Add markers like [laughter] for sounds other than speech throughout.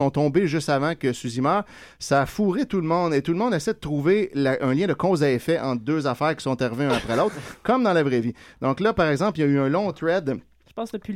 sont tombés juste avant que Suzy meure, ça a fourré tout le monde et tout le monde essaie de trouver la- un lien de cause à effet entre deux affaires qui sont arrivées un après l'autre, [laughs] comme dans la vraie vie. Donc là, par exemple, il y a eu un long thread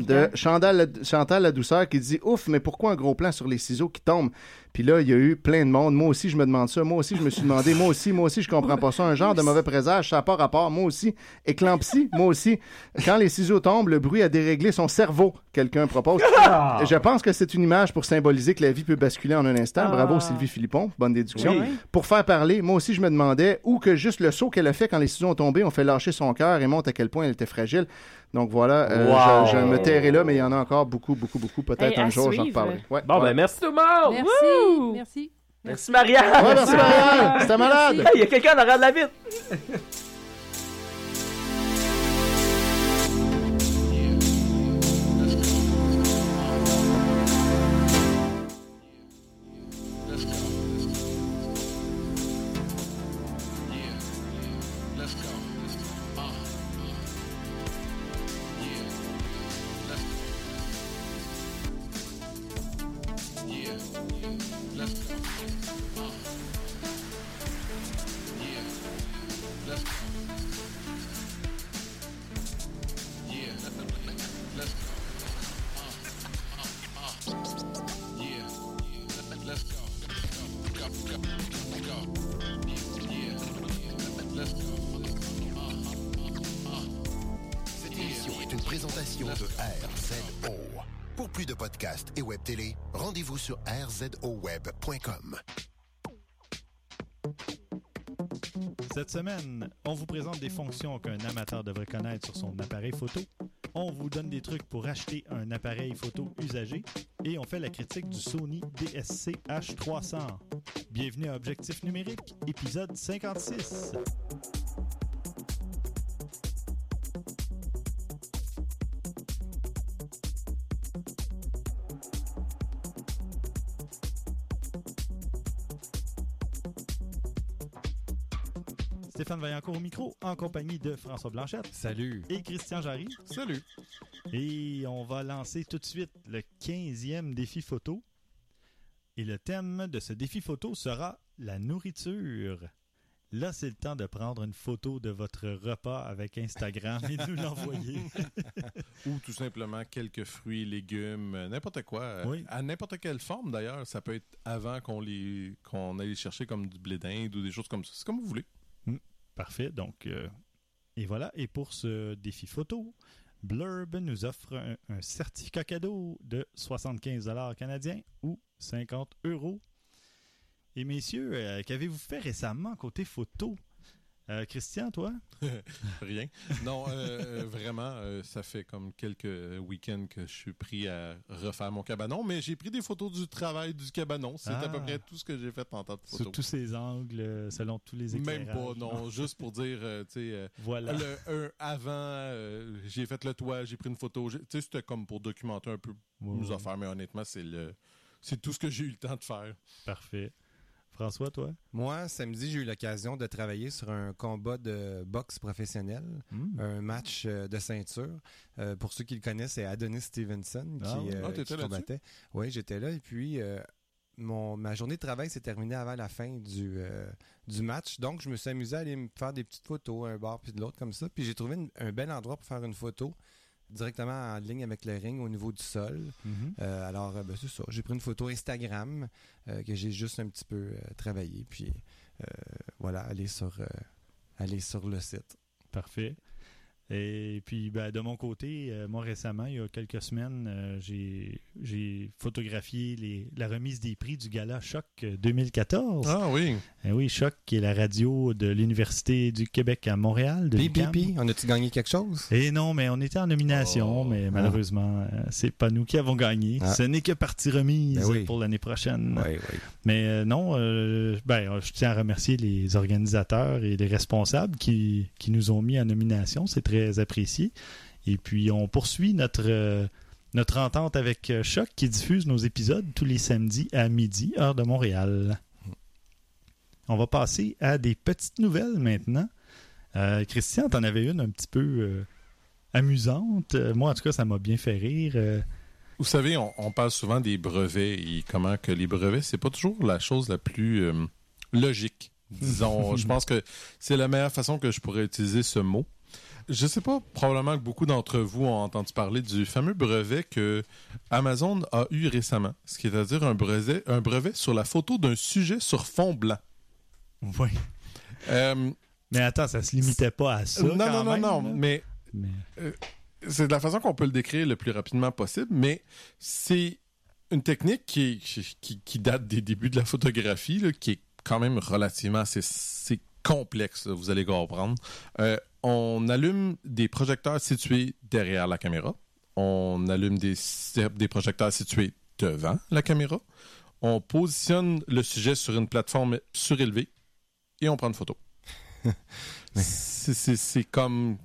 de temps. Chantal, la- Chantal la douceur qui dit ouf mais pourquoi un gros plan sur les ciseaux qui tombent? Puis là il y a eu plein de monde. Moi aussi je me demande ça. Moi aussi je me suis demandé. Moi aussi moi aussi je comprends pas ça. Un genre de mauvais présage ça n'a pas rapport. Moi aussi éclampsie. Moi aussi quand les ciseaux tombent le bruit a déréglé son cerveau quelqu'un propose [laughs] je pense que c'est une image pour symboliser que la vie peut basculer en un instant bravo Ah. Sylvie Philippon bonne déduction Oui. pour faire parler moi aussi je me demandais ou que juste le saut qu'elle a fait quand les ciseaux ont tombé ont fait lâcher son cœur et montre à quel point elle était fragile donc voilà, euh, Wow. je, je me tairai là, mais il y en a encore beaucoup, beaucoup, beaucoup. Peut-être Hey, un jour, j'en reparlerai. Ouais, Bon, ouais. ben merci tout le monde! Merci, merci. Merci Marianne! Ouais, merci, Marianne. C'était malade. Hey, il y a quelqu'un en arrière de la vitre! [laughs] on vous présente des fonctions qu'un amateur devrait connaître sur son appareil photo. On vous donne des trucs pour acheter un appareil photo usagé et on fait la critique du Sony DSC H300. Bienvenue à Objectif numérique, épisode 56. Stéphane Vaillancourt au micro, en compagnie de François Blanchette. Salut. Et Christian Jarry. Salut. Et on va lancer tout de suite le 15e défi photo. Et le thème de ce défi photo sera la nourriture. Là, c'est le temps de prendre une photo de votre repas avec Instagram et de nous l'envoyer. [laughs] Ou tout simplement quelques fruits, légumes, n'importe quoi. Oui. À n'importe quelle forme d'ailleurs. Ça peut être avant qu'on les qu'on aille les chercher comme du blé d'Inde ou des choses comme ça. C'est comme vous voulez. Parfait. Donc, euh, et voilà. Et pour ce défi photo, Blurb nous offre un, certificat cadeau de 75 canadiens ou 50 euros. Et messieurs, euh, qu'avez-vous fait récemment côté photo? Euh, Christian, toi? [laughs] Rien. Non, euh, euh, vraiment, euh, ça fait comme quelques week-ends que je suis pris à refaire mon cabanon, mais j'ai pris des photos du travail du cabanon. C'est à peu Ah. près tout ce que j'ai fait en temps de Sur photos. tous ces angles, selon tous les Même éclairages. pas, non. juste pour dire, tu sais, Voilà. le un avant, j'ai fait le toit, j'ai pris une photo. Tu sais, c'était comme pour documenter un peu Ouais, nos ouais. affaires, mais honnêtement, c'est le, c'est tout ce que j'ai eu le temps de faire. Parfait. François, toi? Moi, samedi, j'ai eu l'occasion de travailler sur un combat de boxe professionnel, Hmm. un match euh, de ceinture. Euh, pour ceux qui le connaissent, c'est Adonis Stevenson qui, Ah ouais. euh, Ah, qui combattait. Oui, j'étais là. Et puis, euh, mon, ma journée de travail s'est terminée avant la fin du, euh, du match. Donc, je me suis amusé à aller me faire des petites photos, un bar puis de l'autre comme ça. Puis, j'ai trouvé une- un bel endroit pour faire une photo directement en ligne avec le ring au niveau du sol. Mhm. Euh, alors, euh, ben, c'est ça. J'ai pris une photo Instagram euh, que j'ai juste un petit peu travaillé. Puis, voilà, aller sur, aller sur le site. Parfait. Et puis, ben, de mon côté, euh, moi récemment, il y a quelques semaines, euh, j'ai j'ai photographié les, la remise des prix du gala Choc euh, 2014. Ah oui. Eh oui, Choc, qui est la radio de l'Université du Québec à Montréal. De on a-tu gagné quelque chose? Et non, mais on était en nomination, Oh. mais malheureusement, euh, c'est pas nous qui avons gagné. Ah. Ce n'est que partie remise Ben oui. pour l'année prochaine. Oui, oui. Mais euh, non, euh, ben, euh, je tiens à remercier les organisateurs et les responsables qui, qui nous ont mis en nomination. C'est très apprécié. Et puis, on poursuit notre, euh, notre entente avec euh, Choc qui diffuse nos épisodes tous les samedis à midi, heure de Montréal. On va passer à des petites nouvelles maintenant. Euh, Christian, t'en avais une un petit peu euh, amusante. Moi, en tout cas, ça m'a bien fait rire. Vous savez, on, on parle souvent des brevets et comment que les brevets, c'est pas toujours la chose la plus logique. Disons, [laughs] je pense que c'est la meilleure façon que je pourrais utiliser ce mot. Je sais pas, probablement que beaucoup d'entre vous ont entendu parler du fameux brevet que Amazon a eu récemment, ce qui est à dire un brevet, un brevet sur la photo d'un sujet sur fond blanc. Oui. Euh, Mais attends, ça se limitait pas à ça. non, quand non, non, même, non, mais Mais- c'est de la façon qu'on peut le décrire le plus rapidement possible, mais c'est une technique qui, qui, qui date des débuts de la photographie, là, qui est quand même relativement assez, complexe, là, vous allez comprendre. Euh, on allume des projecteurs situés derrière la caméra. On allume des, des projecteurs situés devant la caméra. On positionne le sujet sur une plateforme surélevée et on prend une photo. [laughs] C'est- comme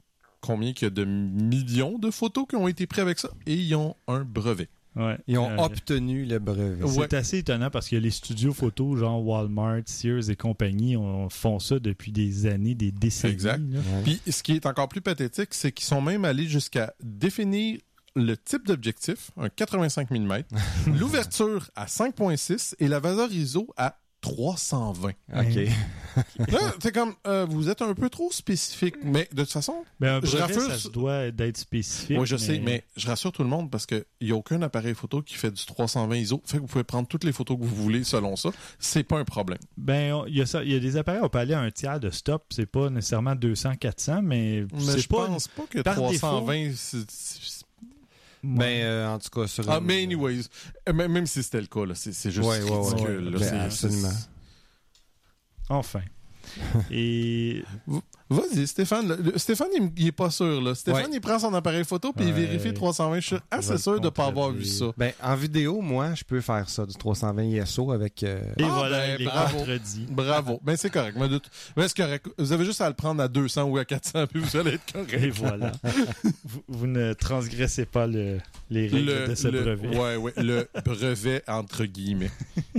combien qu'il y a de millions de photos qui ont été prises avec ça et ils ont un brevet. Ouais. Ils ont Euh, obtenu le brevet. Ouais. C'est assez étonnant parce que les studios photos, genre Walmart, Sears et compagnie, on, font ça depuis des années, des décennies. Exact. Ouais. Puis ce qui est encore plus pathétique, c'est qu'ils sont même allés jusqu'à définir le type d'objectif, un 85 mm, [laughs] l'ouverture à 5.6 et la valeur ISO à 320. OK. [laughs] Là, c'est comme, euh, vous êtes un peu trop spécifique, mais de toute façon, Ben, Je brevet, raffole ça se doit d'être spécifique. oui, je sais, mais je rassure tout le monde parce qu'il n'y a aucun appareil photo qui fait du 320 ISO. Fait que vous pouvez prendre toutes les photos que vous voulez selon ça. C'est pas un problème. Ben, il y, y a des appareils, on peut aller à un tiers de stop. C'est pas nécessairement 200, 400, mais, Mais je pas. pense pas que par 320, c'est- c'est- Ben, euh, en tout cas, sur Ah, une- mais anyways, euh, même même si c'était le cas, là, c'est c'est juste Ouais, ouais, ouais, ridicule. ouais. là, Ben, c'est- absolument. Enfin. [laughs] Et Vas-y, Stéphane. le- Stéphane, il, m- il est pas sûr. Là. Stéphane, Ouais. il prend son appareil photo puis il vérifie 320. Je suis Je assez sûr de ne pas avoir vu ça. Ben, en vidéo, moi, je peux faire ça, du 320 ISO avec... euh, Et Ah, voilà, ben, il est bravo. contredit. Bravo. Ben, c'est correct. Mais ben, c'est correct. Vous avez juste à le prendre à 200 ou à 400 puis vous allez être correct. Et voilà. [laughs] vous, vous ne transgressez pas le- les règles de ce le- brevet. Ouais, ouais, le brevet entre guillemets. [laughs]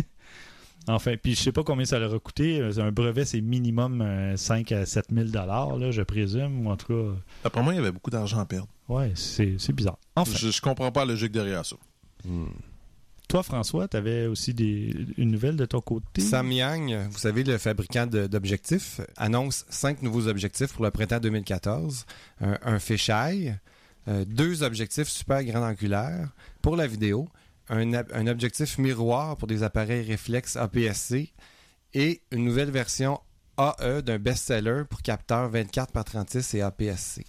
Enfin, puis je sais pas combien ça leur a coûté. Euh, Un brevet, c'est minimum euh, 5 à 7 000 là, je présume. Ou en tout cas, Après moi, il y avait beaucoup d'argent à perdre. ouais, c'est bizarre. Enfin, Je, je comprends pas la logique derrière ça. toi, François, tu avais aussi des, une nouvelle de ton côté? Samyang, vous savez, le fabricant de- d'objectifs, annonce cinq nouveaux objectifs pour le printemps 2014. Un, un fisheye, euh, deux objectifs super grand angulaire pour la vidéo, un, objectif miroir pour des appareils réflexes APS-C et une nouvelle version AE d'un best-seller pour capteur 24 par 36 et APS-C.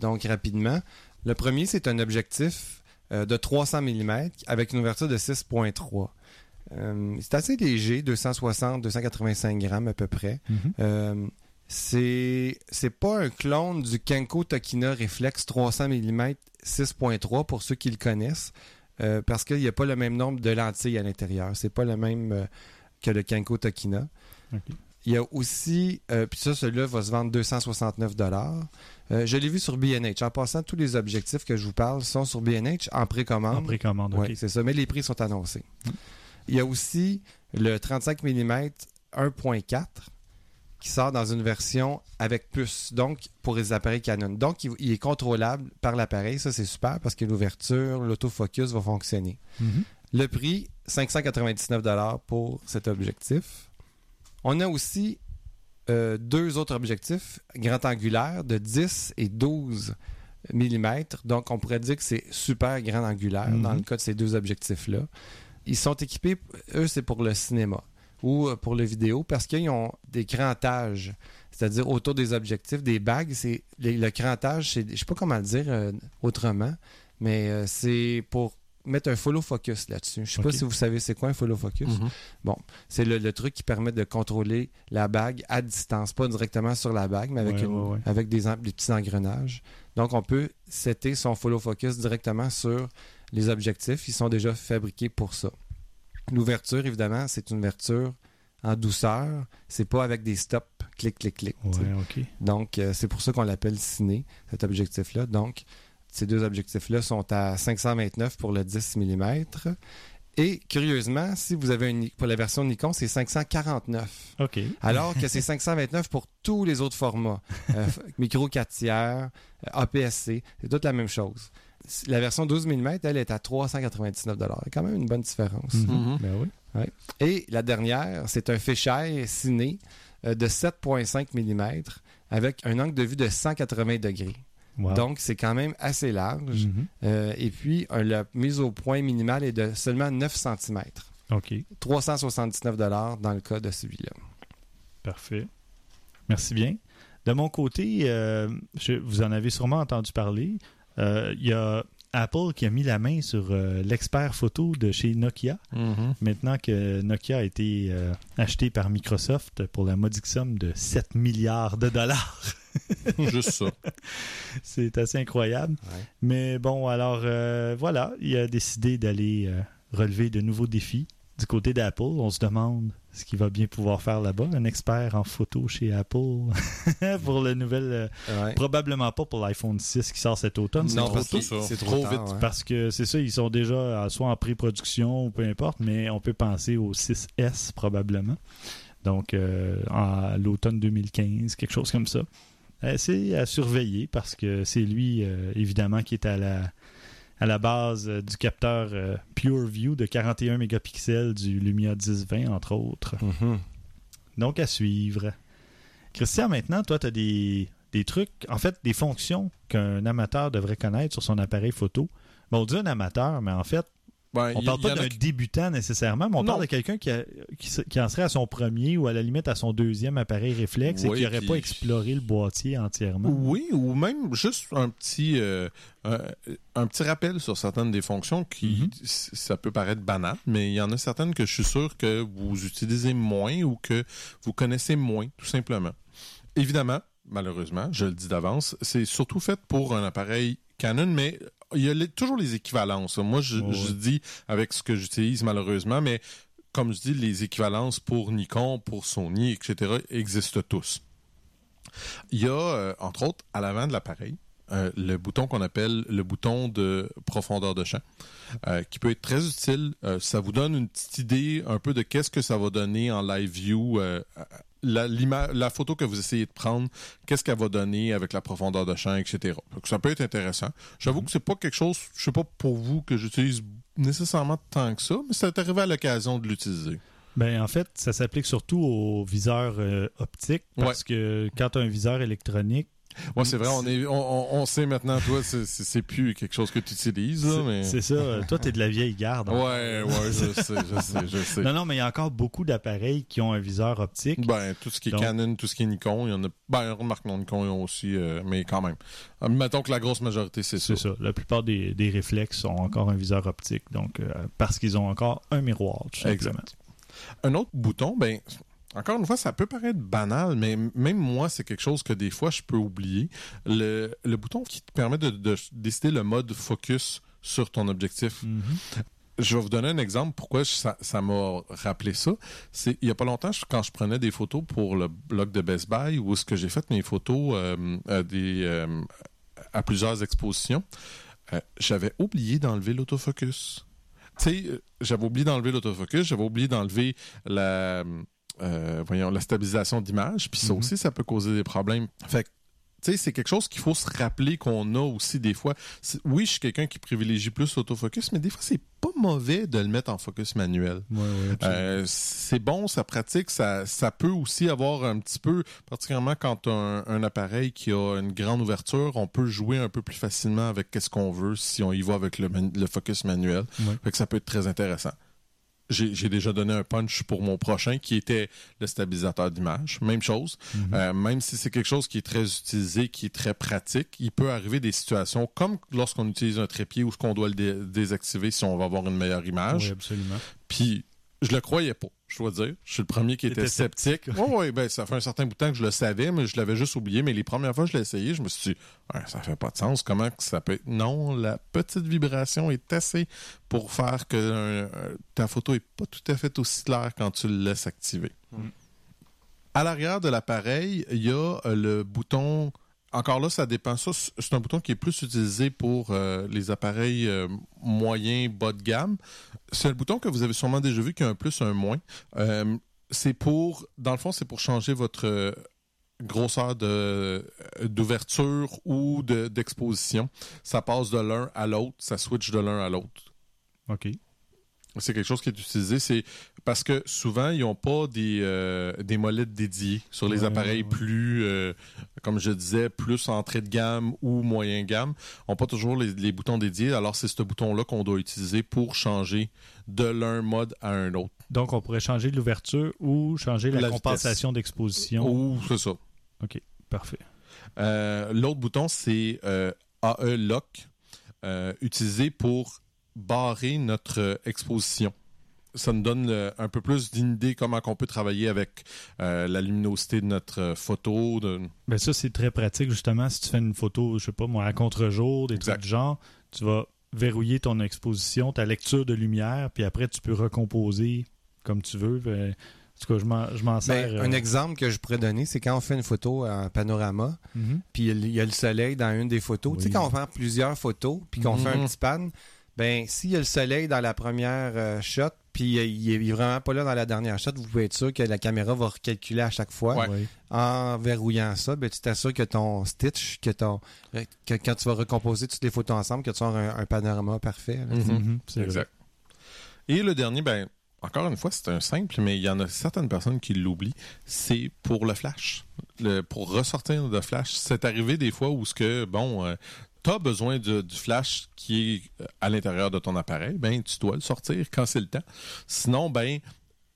Donc, rapidement, le premier, c'est un objectif euh, de 300 mm avec une ouverture de 6.3. Euh, c'est assez léger, 260-285 grammes à peu près. Mhm. Euh, c'est c'est pas un clone du Kenko Tokina Reflex 300 mm 6.3 pour ceux qui le connaissent, euh, parce qu'il n'y a pas le même nombre de lentilles à l'intérieur. C'est pas le même euh, que le Kenko Tokina. Ok. Il y a aussi, euh, puis ça, celui-là va se vendre 269 euh, Je l'ai vu sur B&H. En passant, tous les objectifs que je vous parle sont sur B&H en précommande. En précommande, Oui, ok. c'est ça, mais les prix sont annoncés. Il y a aussi le 35 mm 1.4 qui sort dans une version avec puce, donc pour les appareils Canon. Donc, il, il est contrôlable par l'appareil. Ça, c'est super parce que l'ouverture, l'autofocus va fonctionner. Mhm. Le prix, 599 pour cet objectif. On a aussi euh, deux autres objectifs grand angulaires de 10 et 12 mm. Donc, on pourrait dire que c'est super grand angulaire Mhm. dans le cas de ces deux objectifs-là. Ils sont équipés, eux, c'est pour le cinéma ou euh, pour le vidéo parce qu'ils ont des crantages, c'est-à-dire autour des objectifs, des bagues. C'est les- le crantage, c'est, je sais pas comment le dire euh, autrement, mais euh, c'est pour mettre un follow focus là-dessus. Je sais pas si vous savez c'est quoi un follow focus. Mhm. C'est le, le truc qui permet de contrôler la bague à distance, pas directement sur la bague, mais avec, Ouais, une- ouais, ouais. avec des, des petits engrenages. Donc, on peut setter son follow focus directement sur les objectifs. Ils sont déjà fabriqués pour ça. L'ouverture, évidemment, c'est une ouverture en douceur. C'est pas avec des stops, clic, clic, clic. Ouais. Donc, euh, c'est pour ça qu'on l'appelle ciné, cet objectif-là. Donc, ces deux objectifs-là sont à 529 pour le 10 mm. Et curieusement, si vous avez une, pour la version Nikon, c'est 549. Ok. [laughs] Alors que c'est 529 pour tous les autres formats. Euh, micro 4 tiers, euh, APS-C, c'est toute la même chose. La version 12 mm, elle est à 399 quand même une bonne différence. Mhm. Mhm. Ben oui. Et la dernière, c'est un fisheye ciné euh, de 7,5 mm avec un angle de vue de 180 degrés. Wow. Donc, c'est quand même assez large. Mhm. Euh, et puis, la mise au point minimale est de seulement 9 cm. OK. 379 dans le cas de celui-là. Parfait. Merci bien. De mon côté, euh, je- vous en avez sûrement entendu parler. Euh, Il y a Apple qui a mis la main sur euh, l'expert photo de chez Nokia. Mhm. Maintenant que Nokia a été euh, acheté par Microsoft pour la modique somme de 7 milliards de dollars. [laughs] Juste ça. [laughs] C'est assez incroyable. Ouais. Mais bon, alors euh, voilà, il a décidé d'aller relever de nouveaux défis. Du côté d'Apple, on se demande ce qu'il va bien pouvoir faire là-bas. Un expert en photo chez Apple [laughs] pour le nouvel... euh, Ouais. probablement pas pour l'iPhone 6 qui sort cet automne. c'est Non, trop tôt. c'est Trop trop, vite. tard, ouais. Parce que c'est ça, ils sont déjà euh, soit en pré-production ou peu importe, mais on peut penser au 6S probablement. Donc, euh, à l'automne 2015, quelque chose comme ça. Euh, c'est à surveiller parce que c'est lui, euh, évidemment, qui est à la, à la base euh, du capteur euh, PureView de 41 mégapixels du Lumia 1020, entre autres. Mhm. Donc, à suivre. Christian, maintenant, toi, tu as des, des trucs, en fait, des fonctions qu'un amateur devrait connaître sur son appareil photo. Bon, on dit un amateur, mais en fait, Ben, on parle y pas a d'un débutant nécessairement, mais on Non. parle de quelqu'un qui, en serait à son premier ou à la limite à son deuxième appareil réflexe et qui n'aurait pas exploré le boîtier entièrement. Oui, ou même juste un petit, euh, un, un petit rappel sur certaines des fonctions qui, Mhm. c- ça peut paraître banal, mais il y en a certaines que je suis sûr que vous utilisez moins ou que vous connaissez moins, tout simplement. Évidemment, malheureusement, je le dis d'avance, c'est surtout fait pour un appareil Canon, mais il y a les- toujours les équivalences. Moi, je, dis avec ce que j'utilise malheureusement, mais comme je dis, les équivalences pour Nikon, pour Sony, etc., existent tous. Il y a, euh, entre autres, à l'avant de l'appareil, euh, le bouton qu'on appelle le bouton de profondeur de champ, euh, qui peut être très utile. Ça vous donne une petite idée un peu de qu'est-ce que ça va donner en live view. La, photo que vous essayez de prendre, qu'est-ce qu'elle va donner avec la profondeur de champ, etc. Donc, ça peut être intéressant. J'avoue que c'est pas quelque chose, je sais pas pour vous que j'utilise nécessairement tant que ça, mais c'est arrivé à l'occasion de l'utiliser. Ben, en fait, ça s'applique surtout aux viseurs euh, optiques parce que quand tu as un viseur électronique, Ouais, c'est vrai, on, est, on, on- sait maintenant, toi, c'est, plus quelque chose que tu utilises, mais... c'est ça. euh, Toi, tu es de la vieille garde. Ouais, ouais, je sais, je sais, je [laughs] sais. Non, non, mais il y a encore beaucoup d'appareils qui ont un viseur optique. Ben, tout ce qui est Canon, tout ce qui est Nikon, il y en a. Ben, remarque, non, Nikon, ils ont aussi, euh, mais quand même. Euh, Mettons que la grosse majorité, c'est ça. C'est ça. La plupart des, des réflexes ont encore un viseur optique, donc euh, parce qu'ils ont encore un miroir, tout simplement. Exact. Un autre bouton, ben, encore une fois, ça peut paraître banal, mais même moi, c'est quelque chose que des fois, je peux oublier. Le, le bouton qui te permet de, de décider le mode focus sur ton objectif. Mhm. Je vais vous donner un exemple pourquoi je- ça m'a rappelé ça. C'est il y a pas longtemps je- quand je prenais des photos pour le blog de Best Buy où ce que j'ai fait mes photos euh, à des euh, à plusieurs expositions, euh, j'avais oublié d'enlever l'autofocus. Tu sais, j'avais oublié d'enlever l'autofocus, j'avais oublié d'enlever la euh, voyons la stabilisation d'image, puis ça Mhm. aussi ça peut causer des problèmes. Fait que tu sais, c'est quelque chose qu'il faut se rappeler qu'on a aussi des fois. Oui, je suis quelqu'un qui privilégie plus l'autofocus, mais des fois, c'est pas mauvais de le mettre en focus manuel. Ouais, ouais, absolument. Euh, c'est bon, ça pratique, ça, ça peut aussi avoir un petit peu, particulièrement quand un, un appareil qui a une grande ouverture, on peut jouer un peu plus facilement avec qu'est-ce qu'on veut si on y va avec le, le focus manuel. Ouais. Fait que ça peut être très intéressant. J'ai déjà donné un punch pour mon prochain qui était le stabilisateur d'image. Même chose. Mhm. Euh, même si c'est quelque chose qui est très utilisé, qui est très pratique, il peut arriver des situations comme lorsqu'on utilise un trépied ce qu'on doit le dé- désactiver si on va avoir une meilleure image. Oui, absolument. Puis je le croyais pas, je dois dire. Je suis le premier qui était sceptique. [laughs] Oui, ouais, ben ça fait un certain bout de temps que je le savais, mais je l'avais juste oublié. Mais les premières fois que je l'ai essayé, je me suis dit, Ouais, ça fait pas de sens. Comment que ça peut être? Non, la petite vibration est assez pour faire que euh, euh, ta photo est pas tout à fait aussi claire quand tu le laisses activer. Mm. À l'arrière de l'appareil, il y a euh, le bouton. Encore là, ça dépend. Ça, c'est un bouton qui est plus utilisé pour euh, les appareils euh, moyens, bas de gamme. C'est un bouton que vous avez sûrement déjà vu qui a un plus, un moins. Euh, c'est pour, dans le fond, c'est pour changer votre grosseur de d'ouverture ou de- d'exposition. ça passe de l'un à l'autre, ça switch de l'un à l'autre. OK. C'est quelque chose qui est utilisé. C'est parce que souvent, ils n'ont pas des, euh, des molettes dédiées sur les Ouais, appareils ouais. plus, euh, comme je disais, plus entrée de gamme ou moyen gamme. Ils n'ont pas toujours les, les boutons dédiés. Alors, c'est ce bouton-là qu'on doit utiliser pour changer de l'un mode à un autre. Donc, on pourrait changer l'ouverture ou changer la, La compensation d'exposition. Ou c'est ça. Parfait. Euh, L'autre bouton, c'est AE Lock, utilisé pour barrer notre exposition. Ça nous donne euh, un peu plus d'une idée comment on peut travailler avec euh, la luminosité de notre euh, photo. De... Ben ça, c'est très pratique, justement. Si tu fais une photo, je sais pas moi, à contre-jour, des Exact. trucs du genre, tu vas verrouiller ton exposition, ta lecture de lumière, puis après, tu peux recomposer comme tu veux. Ben, en tout cas, je m'en- je m'en Ben, sers. euh, Un exemple que je pourrais donner, c'est quand on fait une photo en panorama, mhm. puis il y a le soleil dans une des photos. Tu sais, quand on prend plusieurs photos, puis qu'on fait un Mhm. petit pan, ben s'il y a le soleil dans la première euh, shot, puis euh, il est vraiment pas là dans la dernière shot, vous pouvez être sûr que la caméra va recalculer à chaque fois. Ouais. En verrouillant ça, ben, tu t'assures que ton stitch, que ton que quand tu vas recomposer toutes les photos ensemble, que tu auras un, un panorama parfait. là. Mhm. Mhm, c'est vrai. Exact. Et le dernier, ben, encore une fois, c'est un simple, mais il y en a certaines personnes qui l'oublient. C'est pour le flash. Le- pour ressortir de flash. C'est arrivé des fois où ce que, bon, tu as besoin de- du flash qui est euh, à l'intérieur de ton appareil, ben, tu dois le sortir quand c'est le temps. Sinon, ben,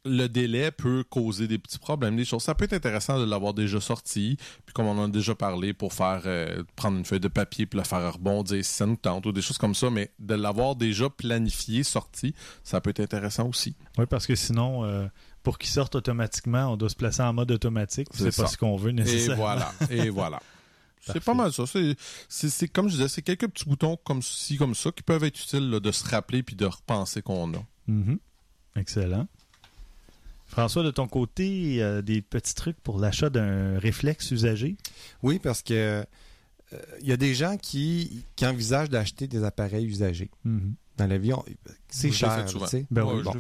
le délai peut causer des petits problèmes, des choses. Ça peut être intéressant de l'avoir déjà sorti, puis comme on en a déjà parlé, pour faire euh, prendre une feuille de papier puis la faire rebondir si ça nous tente ou des choses comme ça, mais de l'avoir déjà planifié, sorti, ça peut être intéressant aussi. Oui, parce que sinon, euh, pour qu'il sorte automatiquement, on doit se placer en mode automatique. C'est pas ça. ce qu'on veut Et nécessairement. voilà, et [laughs] voilà. C'est pas mal ça. C'est, c'est, c'est- comme je disais, c'est quelques petits boutons comme ci, comme ça, qui peuvent être utiles là, de se rappeler puis de repenser qu'on a. Mhm. Excellent. François, de ton côté, euh, des petits trucs pour l'achat d'un réflexe usagé? Oui, parce que euh, il y a des gens qui, qui envisagent d'acheter des appareils usagés. Mhm. Dans la vie, on- c'est cher. Ben Ouais, oui, bon.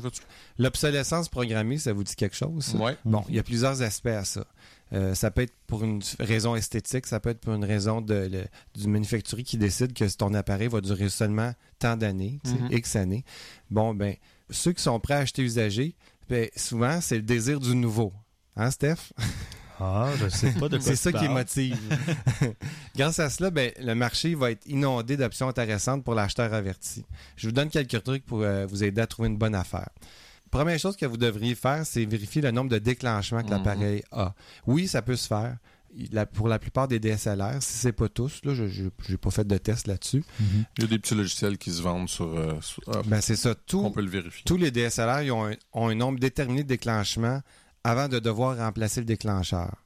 L'obsolescence programmée, ça vous dit quelque chose? Ouais. Bon, il y a plusieurs aspects à ça. Euh, ça peut être pour une raison esthétique, ça peut être pour une raison de, le- du manufacturier qui décide que ton appareil va durer seulement tant d'années, Mhm. X années. Bon, ben, ceux qui sont prêts à acheter usagé, ben, souvent, c'est le désir du nouveau. Hein, Steph? [laughs] Ah, je sais pas de [laughs] quoi C'est ça qui motive. [laughs] Grâce à cela, ben, le marché va être inondé d'options intéressantes pour l'acheteur averti. Je vous donne quelques trucs pour euh, vous aider à trouver une bonne affaire. Première chose que vous devriez faire, c'est vérifier le nombre de déclenchements que Mhm. l'appareil a. Oui, ça peut se faire. La- pour la plupart des DSLR, si c'est pas tous, là, je n'ai pas fait de test là-dessus. Mhm. Il y a des petits logiciels qui se vendent sur. euh, sur- ah, Ben, c'est ça. Tout, on peut le vérifier. tous les DSLR ils ont, un, ont un nombre déterminé de déclenchements avant de devoir remplacer le déclencheur.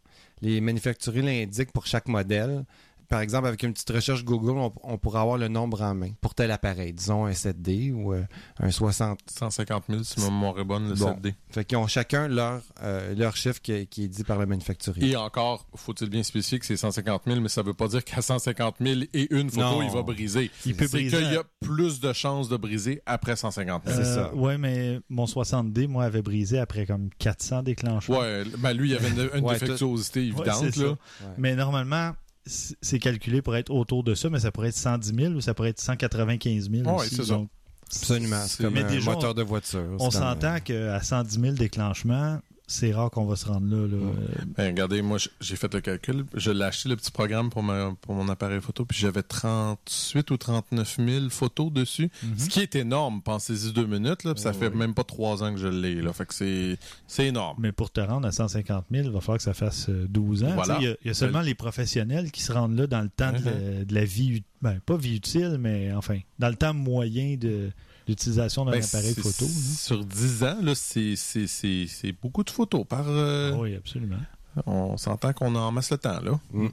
Les manufacturiers l'indiquent pour chaque modèle. Par exemple, avec une petite recherche Google, on, on pourra avoir le nombre en main pour tel appareil. Disons un 7D ou euh, un 60. 150 000, si ma mémoire est bonne, le Bon. 7D. Fait qu'ils ont chacun leur, euh, leur chiffre qui, qui est dit par le manufacturier. Et encore, faut-il bien spécifier que c'est 150 000, mais ça veut pas dire qu'à 150 000 et une photo, Non. il va briser. Il peut C'est briser. qu'il y a plus de chances de briser après 150 000. C'est Euh, ça. Ouais, mais mon 60D, moi, avait brisé après comme 400 déclenchements. Ouais, ben lui, il y avait une, une Ouais, défectuosité évidente. c'est là. Ouais. Mais normalement, c'est calculé pour être autour de ça, mais ça pourrait être 110 000 ou ça pourrait être 195 000 Ouais, aussi. c'est ça. Absolument. C'est comme Mais un déjà, moteur de voiture. On s'entend qu'à 110 000 déclenchements, c'est rare qu'on va se rendre là. là. Mm. Euh, Ben, regardez, moi, j'ai fait le calcul. Je l'ai acheté, le petit programme, pour, ma- pour mon appareil photo, puis j'avais 38 ou 39 000 photos dessus. Mhm. Ce qui est énorme, pensez-y deux minutes, là, puis ça Oh, fait oui. même pas trois ans que je l'ai. Là, fait que c'est, c'est énorme. Mais pour te rendre à 150 000, il va falloir que ça fasse euh, 12 ans. Voilà. Tu sais, Il y, a- il y a seulement les professionnels qui se rendent là dans le temps de, la, de la vie, ben, pas vie utile, mais enfin, dans le temps moyen de d'utilisation d'un Ben, appareil photo. hein. Sur 10 ans, là, c'est, c'est, c'est, c'est beaucoup de photos par. euh, Oui, absolument. On s'entend qu'on en masse le temps, là. Mm.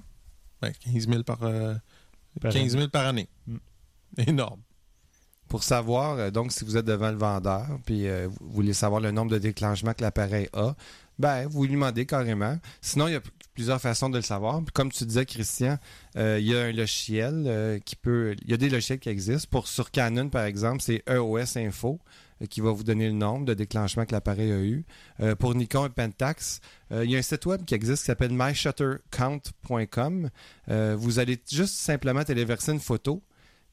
Ben, 15 000 par, euh, Par 15 000 par année. Mm. Énorme. Pour savoir, euh, donc, si vous êtes devant le vendeur, puis euh, vous voulez savoir le nombre de déclenchements que l'appareil a, ben, vous lui demandez carrément. Sinon, il y a plusieurs façons de le savoir. Puis comme tu disais, Christian, euh, il y a un logiciel euh, qui peut. Il y a des logiciels qui existent. Pour sur Canon, par exemple, c'est EOS Info. euh, qui va vous donner le nombre de déclenchements que l'appareil a eu. Pour Nikon et Pentax, il y a un site web qui existe qui s'appelle myshuttercount.com. Vous allez juste simplement téléverser une photo.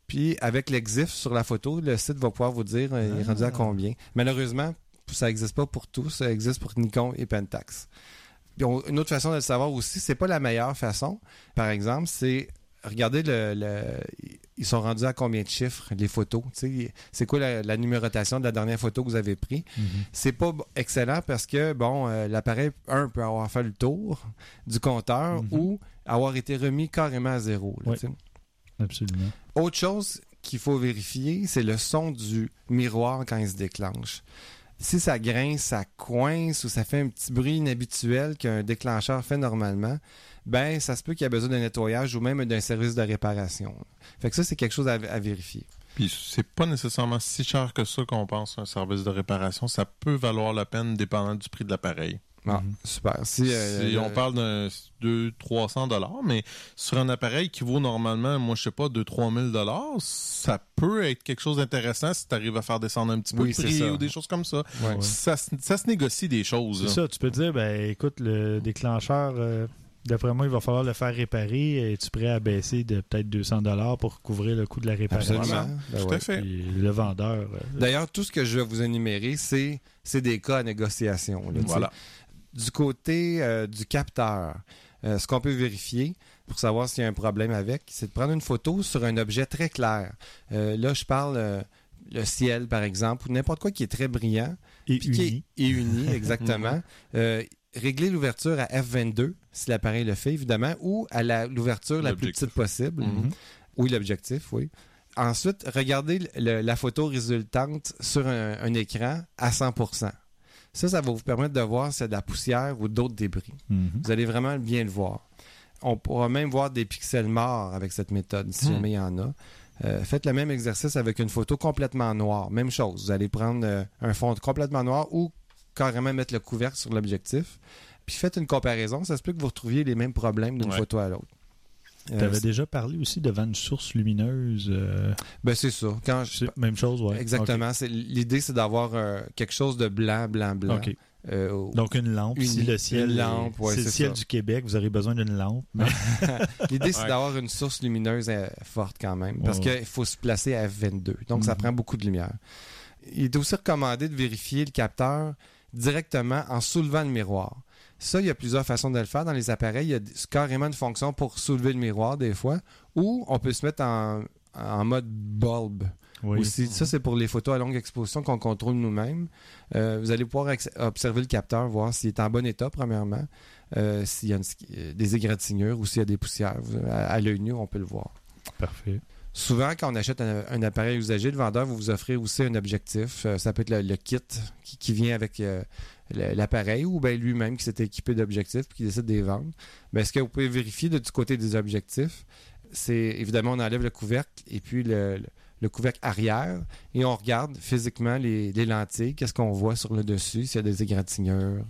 Puis avec l'exif sur la photo, le site va pouvoir vous dire il est rendu à combien. Malheureusement, ça n'existe pas pour tous, ça existe pour Nikon et Pentax. Une autre façon de le savoir aussi, c'est pas la meilleure façon. Par exemple, c'est regarder le, le- ils sont rendus à combien de chiffres les photos? C'est quoi la, la numérotation de la dernière photo que vous avez prise. Mhm. C'est pas excellent parce que bon, euh, l'appareil un peut avoir fait le tour du compteur Mhm. ou avoir été remis carrément à zéro. là. Absolument. Autre chose qu'il faut vérifier, c'est le son du miroir quand il se déclenche. Si ça grince, ça coince ou ça fait un petit bruit inhabituel qu'un déclencheur fait normalement, ben ça se peut qu'il y a besoin d'un nettoyage ou même d'un service de réparation. Fait que ça, c'est quelque chose à, vérifier. Puis c'est pas nécessairement si cher que ça qu'on pense un service de réparation. Ça peut valoir la peine dépendant du prix de l'appareil. Ah, super. Si, euh, Si on parle d'un 200-300 dollars, mais sur un appareil qui vaut normalement, moi je sais pas, 2-3 000 dollars, ça peut être quelque chose d'intéressant si tu arrives à faire descendre un petit peu Oui, le prix ça. ou des choses comme ça. Ouais. Ça, se- ça se négocie des choses. C'est ça, tu peux te dire, ben écoute, le déclencheur, euh, d'après moi, il va falloir le faire réparer. Es-tu prêt à baisser de peut-être 200 dollars pour couvrir le coût de la réparation? Absolument. Ben Tout ouais. à fait. Puis le vendeur. euh, D'ailleurs, tout ce que je vais vous énumérer, c'est c'est des cas à négociation. là, tu sais. Du côté euh, du capteur, euh, ce qu'on peut vérifier pour savoir s'il y a un problème avec, c'est de prendre une photo sur un objet très clair. Euh, là, je parle euh, le ciel, par exemple, ou n'importe quoi qui est très brillant. et qui est- uni. Et uni, [laughs] exactement. Euh, régler l'ouverture à F22, si l'appareil le fait, évidemment, ou à l'ouverture la plus petite possible. Mhm. Oui, l'objectif, oui. Ensuite, regardez le- la photo résultante sur un, un écran à 100 Ça, ça va vous permettre de voir y a de la poussière ou d'autres débris. Mhm. Vous allez vraiment bien le voir. On pourra même voir des pixels morts avec cette méthode, si Hmm. jamais il y en a. Euh, faites le même exercice avec une photo complètement noire. Même chose. Vous allez prendre euh, un fond complètement noir ou carrément mettre le couvercle sur l'objectif. Puis faites une comparaison. Ça se peut que vous retrouviez les mêmes problèmes d'une Ouais. photo à l'autre. Euh, Tu avais déjà parlé aussi devant une source lumineuse. euh, ben c'est ça. Quand je- c'est- même chose, ouais. Exactement. L'idée, c'est d'avoir euh, quelque chose de blanc, blanc, blanc. Euh, Donc une lampe, Une- si le ciel, une est- lampe, ouais, c'est le ciel ça. du Québec, vous aurez besoin d'une lampe. [laughs] mais- [laughs] L'idée, c'est Ouais. d'avoir une source lumineuse euh, forte quand même. Parce Ouais. qu'il faut se placer à F22. Donc, ça Mhm. prend beaucoup de lumière. Il est aussi recommandé de vérifier le capteur directement en soulevant le miroir. Ça, il y a plusieurs façons de le faire. Dans les appareils, il y a carrément une fonction pour soulever le miroir des fois. Ou on peut se mettre en, en mode bulb. Oui. aussi. Ça, c'est pour les photos à longue exposition qu'on contrôle nous-mêmes. Euh, vous allez pouvoir observer le capteur, voir s'il est en bon état, premièrement, euh, s'il y a une- euh, des égratignures ou s'il y a des poussières. À, à l'œil nu, on peut le voir. Parfait. Souvent, quand on achète un, un appareil usagé, le vendeur va vous offrir aussi un objectif. Euh, ça peut être le, le kit qui, qui vient avec euh, l'appareil ou bien lui-même qui s'est équipé d'objectifs et qui décide de les vendre. Mais ce que vous pouvez vérifier de, du côté des objectifs, c'est évidemment, on enlève le couvercle et puis le, le- le couvercle arrière et on regarde physiquement les, les lentilles, qu'est-ce qu'on voit sur le dessus, s'il y a des égratignures.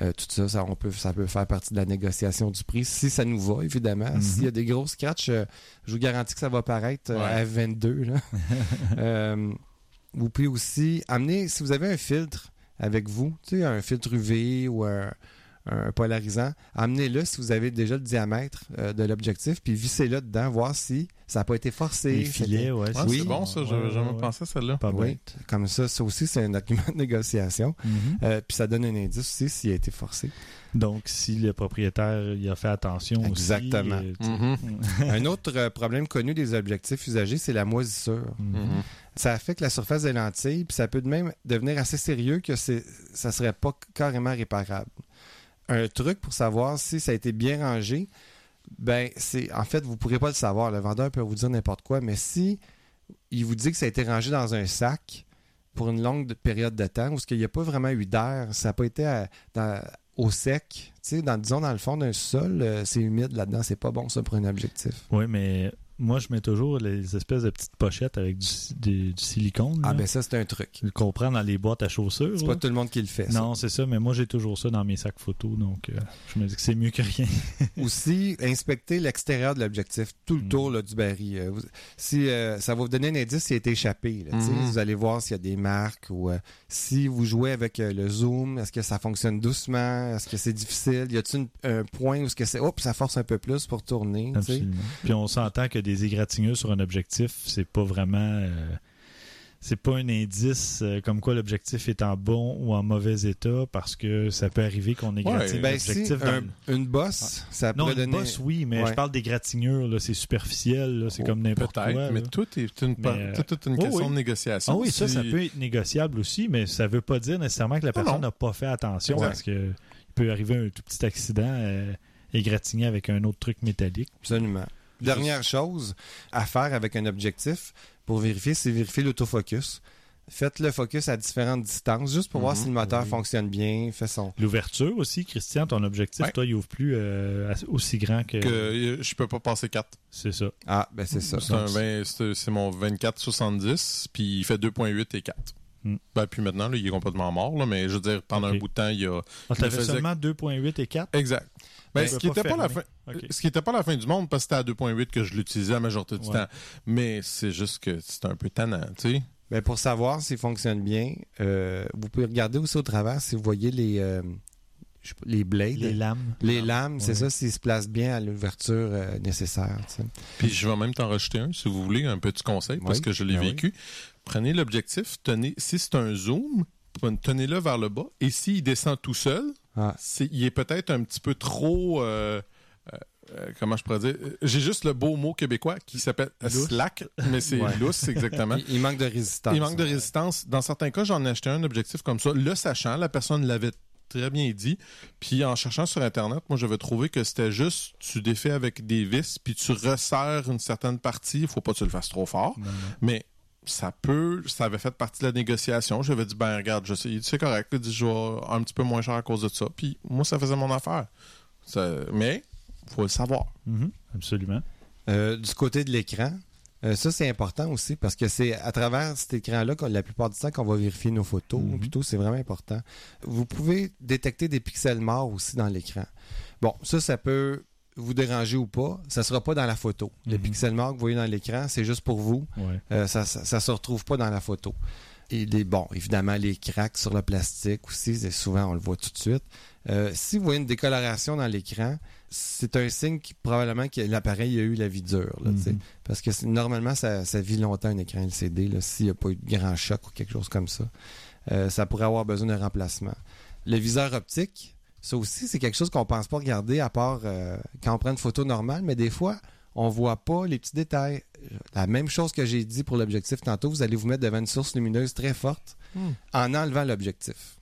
euh, tout ça, ça, on peut, ça peut faire partie de la négociation du prix, si ça nous va, évidemment. Mhm. S'il y a des gros scratchs, euh, je vous garantis que ça va paraître euh, Ouais. à F22. là. [laughs] Euh, vous pouvez aussi amener, si vous avez un filtre avec vous, tu sais, un filtre UV ou un, un polarisant, amenez-le si vous avez déjà le diamètre euh, de l'objectif, puis vissez-le dedans, voir si ça n'a pas été forcé. Les filets, ouais. Ouais, Oui. C'est bon ça, j'avais jamais ouais, pensé à celle-là. Pas Oui, comme ça, ça aussi, c'est un document de négociation. Mhm. Euh, puis ça donne un indice aussi s'il a été forcé. Donc, si le propriétaire il a fait attention aussi, Exactement. euh, tu sais. Mhm. [laughs] un autre euh, problème connu des objectifs usagés, c'est la moisissure. Mhm. Mhm. Ça affecte la surface des lentilles, puis ça peut de même devenir assez sérieux que ça serait pas carrément réparable. Un truc pour savoir si ça a été bien rangé, ben c'est en fait vous pourrez pas le savoir. Le vendeur peut vous dire n'importe quoi, mais si il vous dit que ça a été rangé dans un sac pour une longue de- période de temps, ou qu'il n'y a pas vraiment eu d'air, ça n'a pas été au sec, tu sais, dans, disons dans le fond d'un sol, euh, c'est humide là-dedans, c'est pas bon ça pour un objectif. Oui, mais moi, je mets toujours les espèces de petites pochettes avec du, du- du silicone. Ah là. ben ça, c'est un truc. Tu le comprends dans les boîtes à chaussures. C'est pas tout le monde qui le fait. ça. Non, c'est ça, mais moi, j'ai toujours ça dans mes sacs photos, donc euh, je me dis que c'est mieux que rien. [laughs] Aussi, inspecter l'extérieur de l'objectif tout le Mm. tour là, du baril. Euh, vous- si, euh, ça va vous donner un indice s'il a été échappé. là. Mhm. Vous allez voir s'il y a des marques ou si vous jouez avec le zoom, est-ce que ça fonctionne doucement? Est-ce que c'est difficile? Y a-t-il un point où est-ce que c'est oups, ça force un peu plus pour tourner? Absolument. Puis on s'entend que des égratignures sur un objectif, c'est pas vraiment. euh, c'est pas un indice euh, comme quoi l'objectif est en bon ou en mauvais état parce que ça peut arriver qu'on égratigne Ben, si l'objectif dans un- le- une bosse, ça Non, pourrait une donner... bosse, oui, mais Ouais. je parle d'égratignures, là, c'est superficiel, c'est Oh, comme n'importe quoi. Mais tout est une, Mais, euh, tout est une oh, question oui. de négociation. Ah oui, ça, Si- ça peut être négociable aussi, mais ça veut pas dire nécessairement que la Non, personne non. n'a pas fait attention Exact. parce que il peut arriver un tout petit accident euh, égratigné avec un autre truc métallique. Absolument. Dernière chose à faire avec un objectif pour vérifier, c'est vérifier l'autofocus. Faites le focus à différentes distances, juste pour voir Mhm. si le moteur Oui. fonctionne bien, fait son... L'ouverture aussi, Christian, ton objectif, Ouais. toi, il ouvre plus euh, aussi grand que. que euh, je peux pas passer 4. C'est ça. Ah, ben c'est ça. C'est un 20 c'est c'est mon 24-70, puis il fait 2.8 et 4. Hmm. Ben, puis maintenant, là, il est complètement mort, là, mais je veux dire, pendant un bout de temps, il y a. Ah, t'avais Je faisais- seulement 2.8 et 4? Exact. Ben, ce qui pas n'était pas, la fin. fermer. Ok. Ce qui était pas la fin du monde parce que c'était à 2.8 que je l'utilisais la majorité du Ouais. temps. Mais c'est juste que c'est un peu tannant, tu sais. Ben, pour savoir s'il fonctionne bien, euh, vous pouvez regarder aussi au travers si vous voyez les, euh, les blades. Les lames. Les lames, c'est Ouais. ça, s'ils se placent bien à l'ouverture euh, nécessaire. Puis je vais même t'en rajouter un, si vous voulez, un petit conseil, parce Oui, que je l'ai ben oui. vécu. Prenez l'objectif, tenez, si c'est un zoom, tenez-le vers le bas, et s'il descend tout seul, Ah. il est peut-être un petit peu trop. euh, euh, euh, comment je pourrais dire J'ai juste le beau mot québécois qui s'appelle slack, mais c'est Ouais. lousse, exactement. [laughs] Il, il manque de résistance. Il manque de résistance. Dans certains cas, j'en ai acheté un objectif comme ça, le sachant, la personne l'avait très bien dit. Puis en cherchant sur Internet, moi, j'avais trouvé que c'était juste, tu défais avec des vis, puis tu resserres une certaine partie. Il faut pas que tu le fasses trop fort. Non, non. Mais ça peut, ça avait fait partie de la négociation. J'avais dit, ben regarde, je sais, c'est correct. Il dit, je vais un petit peu moins cher à cause de ça. Puis moi, ça faisait mon affaire. Ça- mais, faut le savoir. Mhm, Absolument. Euh, du côté de l'écran, euh, ça c'est important aussi parce que c'est à travers cet écran-là que la plupart du temps qu'on va vérifier nos photos. Mhm. Plutôt, c'est vraiment important. Vous pouvez détecter des pixels morts aussi dans l'écran. Bon, ça, ça peut vous déranger ou pas. Ça sera pas dans la photo. Les Mhm. pixels morts que vous voyez dans l'écran, c'est juste pour vous. Ouais. Euh, ça, ça, ça se retrouve pas dans la photo. Et les, bon, évidemment, les cracks sur le plastique aussi, c'est souvent, on le voit tout de suite. Euh, si vous voyez une décoloration dans l'écran, c'est un signe qui, probablement que l'appareil a eu la vie dure. là. Mhm. Parce que normalement, ça, ça vit longtemps un écran LCD, s'il n'y a pas eu de grand choc ou quelque chose comme ça. Euh, ça pourrait avoir besoin d'un remplacement. Le viseur optique, ça aussi, c'est quelque chose qu'on pense pas regarder à part euh, quand on prend une photo normale, mais des fois, on voit pas les petits détails. La même chose que j'ai dit pour l'objectif tantôt, vous allez vous mettre devant une source lumineuse très forte Hmm. en enlevant l'objectif.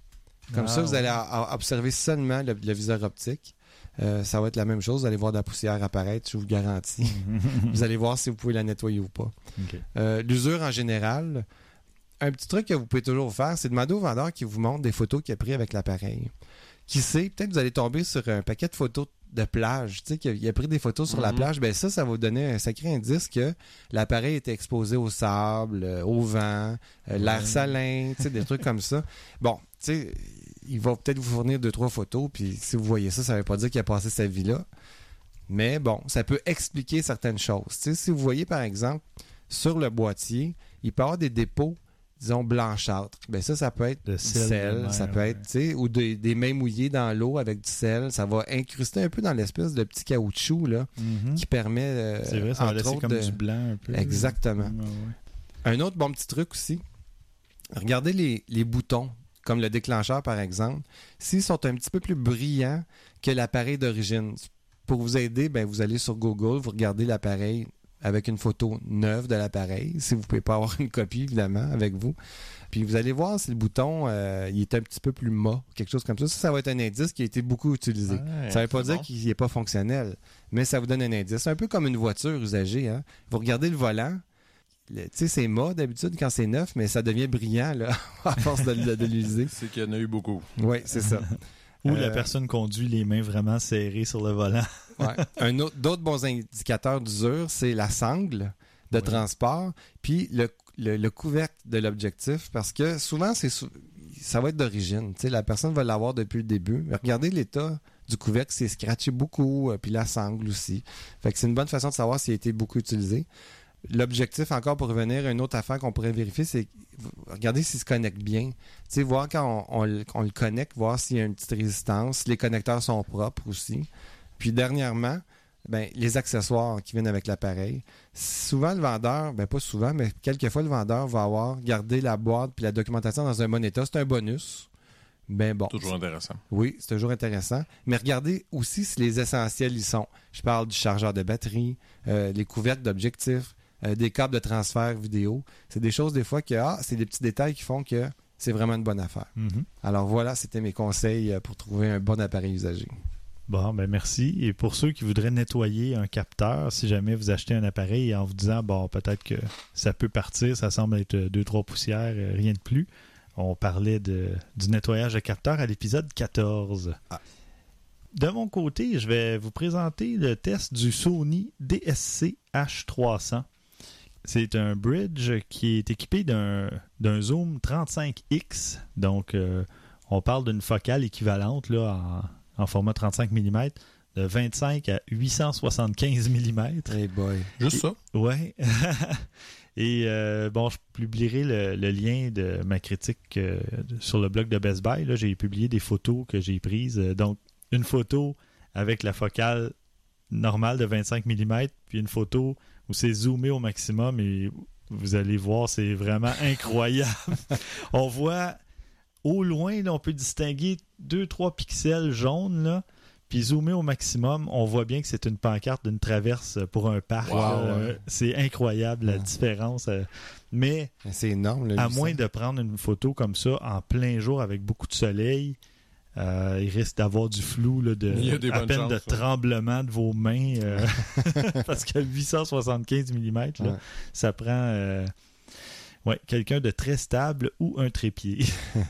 Comme Ah, ça, vous ouais. allez a- a- observer seulement le, le viseur optique. Euh, ça va être la même chose. Vous allez voir de la poussière apparaître, je vous le garantis. [laughs] vous allez voir si vous pouvez la nettoyer ou pas. Euh, L'usure en général, un petit truc que vous pouvez toujours faire, c'est demander au vendeur qui vous montre des photos qu'il a prises avec l'appareil. Qui sait, peut-être vous allez tomber sur un paquet de photos de plage, tu sais, qu'il a, il a pris des photos sur la Mhm. plage, ben ça, ça va vous donner un sacré indice que l'appareil était exposé au sable, euh, au vent, euh, l'air salin, tu sais, des trucs comme ça. [laughs] Bon, tu sais, il va peut-être vous fournir deux, trois photos, puis si vous voyez ça, ça ne veut pas dire qu'il a passé sa vie là. Mais bon, ça peut expliquer certaines choses. Tu sais, si vous voyez, par exemple, sur le boîtier, il peut y avoir des dépôts, disons, blanchâtres. Ben ça, ça peut être De du sel sel, de mer, ça peut ouais. être, tu sais, ou des, des mains mouillées dans l'eau avec du sel. Ça va incruster un peu dans l'espèce de petit caoutchouc, là, Mhm. qui permet, euh, C'est vrai, ça va laisser comme de- du blanc un peu. Exactement. Ouais. un autre bon petit truc aussi, regardez les, les boutons, comme le déclencheur par exemple. S'ils sont un petit peu plus brillants que l'appareil d'origine, pour vous aider, ben, vous allez sur Google, vous regardez l'appareil avec une photo neuve de l'appareil, [laughs] si vous ne pouvez pas avoir une copie évidemment avec vous. Puis vous allez voir si le bouton euh, il est un petit peu plus mat, quelque chose comme ça. Ça, ça va être un indice qui a été beaucoup utilisé. Ouais, Ça ne veut pas c'est dire bon. qu'il n'est pas fonctionnel, mais ça vous donne un indice. Un peu comme une voiture usagée. Hein? Vous regardez le volant, tu sais, c'est mat d'habitude quand c'est neuf, mais ça devient brillant là, [laughs] à force de, de- de l'utiliser. C'est qu'il y en a eu beaucoup. Oui, c'est ça. [laughs] Ou la Euh, personne conduit les mains vraiment serrées sur le volant. [laughs] Ouais. Un autre, d'autres bons indicateurs d'usure, c'est la sangle de Oui. transport, puis le, le, le couvercle de l'objectif, parce que souvent, c'est ça va être d'origine. Tu sais, la personne va l'avoir depuis le début. Regardez l'état du couvercle, c'est scratché beaucoup, euh, puis la sangle aussi. Fait que c'est une bonne façon de savoir s'il a été beaucoup utilisé. L'objectif, encore pour revenir, une autre affaire qu'on pourrait vérifier, c'est regarder s'il se connecte bien. Tu sais, voir quand on, on le- on le connecte, voir s'il y a une petite résistance, si les connecteurs sont propres aussi. Puis dernièrement, ben, les accessoires qui viennent avec l'appareil. Souvent, le vendeur, ben pas souvent, mais quelquefois, le vendeur va avoir gardé la boîte puis la documentation dans un bon état. C'est un bonus. Ben bon. Toujours intéressant. Oui, c'est toujours intéressant. Mais regardez aussi si les essentiels y sont. Je parle du chargeur de batterie, euh, les couvercles d'objectifs, euh, des câbles de transfert vidéo. C'est des choses des fois que ah, c'est des petits détails qui font que c'est vraiment une bonne affaire. Mhm. Alors voilà, c'était mes conseils euh, pour trouver un bon appareil usagé. Bon, ben merci. Et pour ceux qui voudraient nettoyer un capteur, si jamais vous achetez un appareil en vous disant, bon, peut-être que ça peut partir, ça semble être deux, trois poussières, euh, rien de plus. On parlait de, du nettoyage de capteur à l'épisode 14. Ah. De mon côté, je vais vous présenter le test du Sony DSC H300. C'est un bridge qui est équipé d'un d'un zoom 35X. Donc, euh, on parle d'une focale équivalente là, en, en format 35 mm de 25 à 875 mm. Hey boy. Juste ça? Ouais. [laughs] Et euh, bon, je publierai le, le lien de ma critique euh, sur le blog de Best Buy. Là, j'ai publié des photos que j'ai prises. Donc, une photo avec la focale normale de 25 mm, puis une photo où c'est zoomé au maximum et vous allez voir, c'est vraiment [laughs] incroyable. on voit au loin, là, on peut distinguer 2-3 pixels jaunes, là. Puis zoomé au maximum, on voit bien que c'est une pancarte d'une traverse pour un parc. Wow, là. ouais. C'est incroyable la Ouais. différence. euh. Mais C'est énorme. Là, à 800. moins de prendre une photo comme ça en plein jour avec beaucoup de soleil, euh, il risque d'avoir du flou, là, de, à peine chances, de ouais. tremblement de vos mains. euh, [laughs] [laughs] parce que 875 mm, là, Ouais. ça prend euh, ouais, quelqu'un de très stable ou un trépied. [laughs]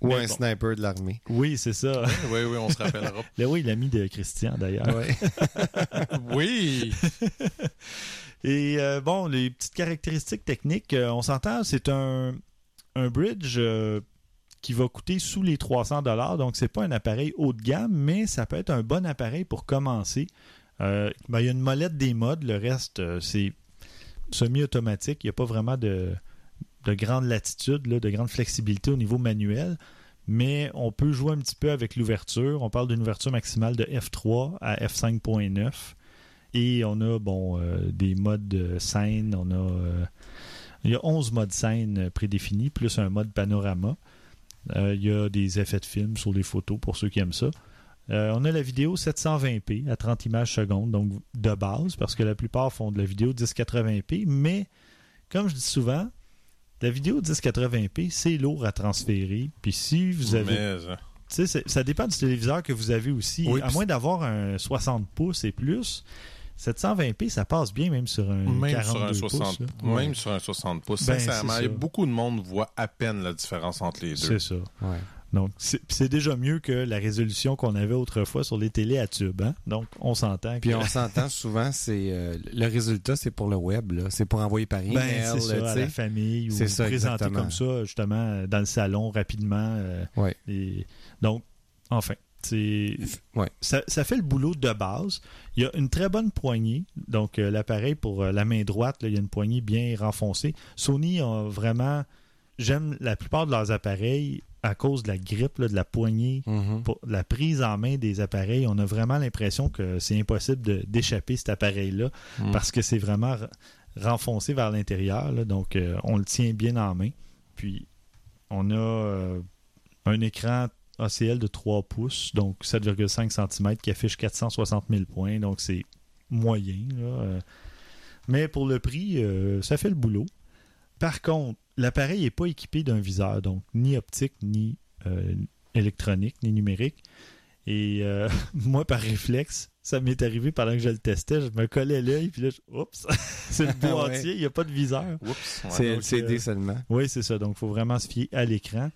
Ou un bon. sniper de l'armée. oui, c'est ça. Oui, oui, on se rappellera. Là, oui, l'ami de Christian, d'ailleurs. Oui. Et bon, les petites caractéristiques techniques, on s'entend, c'est un, un bridge qui va coûter sous les 300 dollars. Donc, c'est pas un appareil haut de gamme, mais ça peut être un bon appareil pour commencer. Euh, ben, il y a une molette des modes, le reste, euh, c'est semi-automatique. Il n'y a pas vraiment de, de grande latitude, là, de grande flexibilité au niveau manuel. Mais on peut jouer un petit peu avec l'ouverture. On parle d'une ouverture maximale de F3 à F5.9. Et on a bon euh, des modes de scène, on a il y a 11 modes scène prédéfinis, plus un mode panorama. Euh, il y a des effets de film sur les photos pour ceux qui aiment ça. Euh, on a la vidéo 720p à 30 images secondes, donc de base, parce que la plupart font de la vidéo 1080p, mais comme je dis souvent, la vidéo 1080p, c'est lourd à transférer. Puis si vous avez euh, ça dépend du téléviseur que vous avez aussi. Oui, à moins d'avoir un 60 pouces et plus, 720p, ça passe bien même sur un même 42 sur un pouces. 60 là. même sur un 60 pouces. Ben, Sincèrement, beaucoup de monde voit à peine la différence entre les deux. C'est ça. Ouais. Donc, c'est déjà mieux que la résolution qu'on avait autrefois sur les télés à tube. Hein? Donc, on s'entend. Puis on s'entend souvent, c'est euh, le résultat, c'est pour le web, là. C'est pour envoyer par email. Ben, c'est ça, à la famille ou C'est ça, présenter exactement. comme ça, justement, dans le salon rapidement. euh, Ouais. et- donc, enfin, Ouais. ça, ça fait le boulot de base. Il y a une très bonne poignée. Donc, euh, l'appareil pour euh, la main droite, là, il y a une poignée bien renfoncée. Sony a vraiment. J'aime la plupart de leurs appareils à cause de la grippe, là, de la poignée, Mhm. pour la prise en main des appareils. On a vraiment l'impression que c'est impossible d'échapper cet appareil-là Mm. parce que c'est vraiment renfoncé vers l'intérieur. Donc, euh, on le tient bien en main. Puis, on a un écran ACL de 3 pouces, donc 7,5 cm, qui affiche 460 000 points. Donc, c'est moyen. là. Euh, Mais pour le prix, euh, ça fait le boulot. Par contre, l'appareil n'est pas équipé d'un viseur, donc ni optique, ni euh, électronique, ni numérique. Et euh, [laughs] moi, par réflexe, ça m'est arrivé pendant que je le testais, je me collais l'œil, puis là, je- oups, [laughs] c'est le boîtier, il n'y a pas de viseur. Oups. ouais. C'est LCD euh, seulement. Oui, c'est ça. Donc, il faut vraiment se fier à l'écran.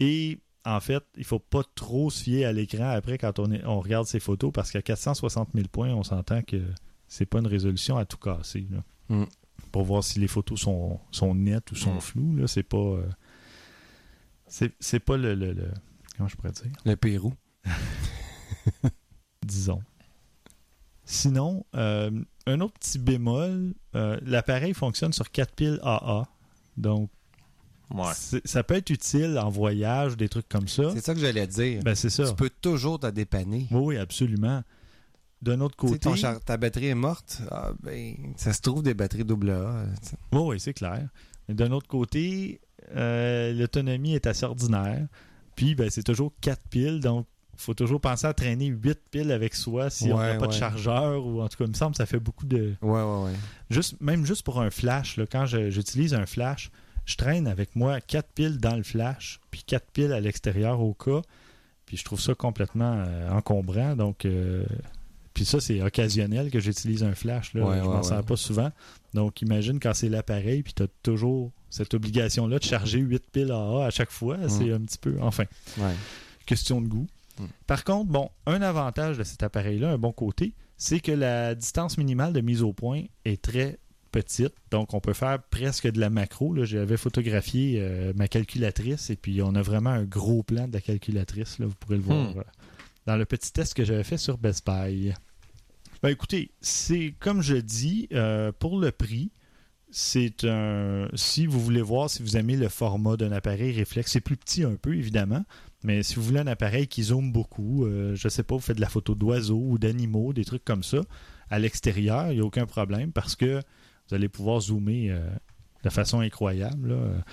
Et en fait, il faut pas trop se fier à l'écran après quand on, est- on regarde ces photos parce qu'à 460 000 points, on s'entend que c'est pas une résolution à tout casser. là. Mm. Pour voir si les photos sont, sont nettes ou sont Mm. floues, là, c'est pas. euh, c'est c'est pas le, le- le- Comment je pourrais dire? Le Pérou. [laughs] disons. Sinon, euh, un autre petit bémol, euh, l'appareil fonctionne sur 4 piles AA. Donc, Ouais. ça peut être utile en voyage, des trucs comme ça. C'est ça que j'allais dire. Ben, c'est ça. Tu peux toujours te dépanner. Oui, oui, absolument. D'un autre côté, ton char- ta batterie est morte. Ah, ben, ça se trouve des batteries AA. euh, tu sais. oui, oui, c'est clair. Mais d'un autre côté, euh, l'autonomie est assez ordinaire. Puis, ben, c'est toujours 4 piles, donc il faut toujours penser à traîner 8 piles avec soi si on n'a Ouais, pas de chargeur ou en tout cas, il me semble que ça fait beaucoup de, Ouais, ouais, ouais. Juste, même juste pour un flash, là, quand j'utilise un flash, je traîne avec moi 4 piles dans le flash, puis 4 piles à l'extérieur au cas. Puis je trouve ça complètement euh, encombrant. Donc, euh, puis ça, c'est occasionnel que j'utilise un flash. Là. Ouais, je ouais, m'en sers ouais. pas souvent. Donc, imagine quand c'est l'appareil, puis tu as toujours cette obligation-là de charger 8 piles AA à chaque fois. C'est un petit peu. Enfin question de goût. Mm. Par contre, bon, un avantage de cet appareil-là, un bon côté, c'est que la distance minimale de mise au point est très petite. Donc, on peut faire presque de la macro. Là. J'avais photographié euh, ma calculatrice et puis on a vraiment un gros plan de la calculatrice. Là. Vous pourrez le voir Hmm. dans le petit test que j'avais fait sur Best Buy. Ben, écoutez, c'est comme je dis, euh, pour le prix, c'est un. Si vous voulez voir si vous aimez le format d'un appareil réflexe, c'est plus petit un peu, évidemment. Mais si vous voulez un appareil qui zoome beaucoup, euh, je sais pas, vous faites de la photo d'oiseaux ou d'animaux, des trucs comme ça, à l'extérieur, il n'y a aucun problème parce que vous allez pouvoir zoomer euh, de façon incroyable. là.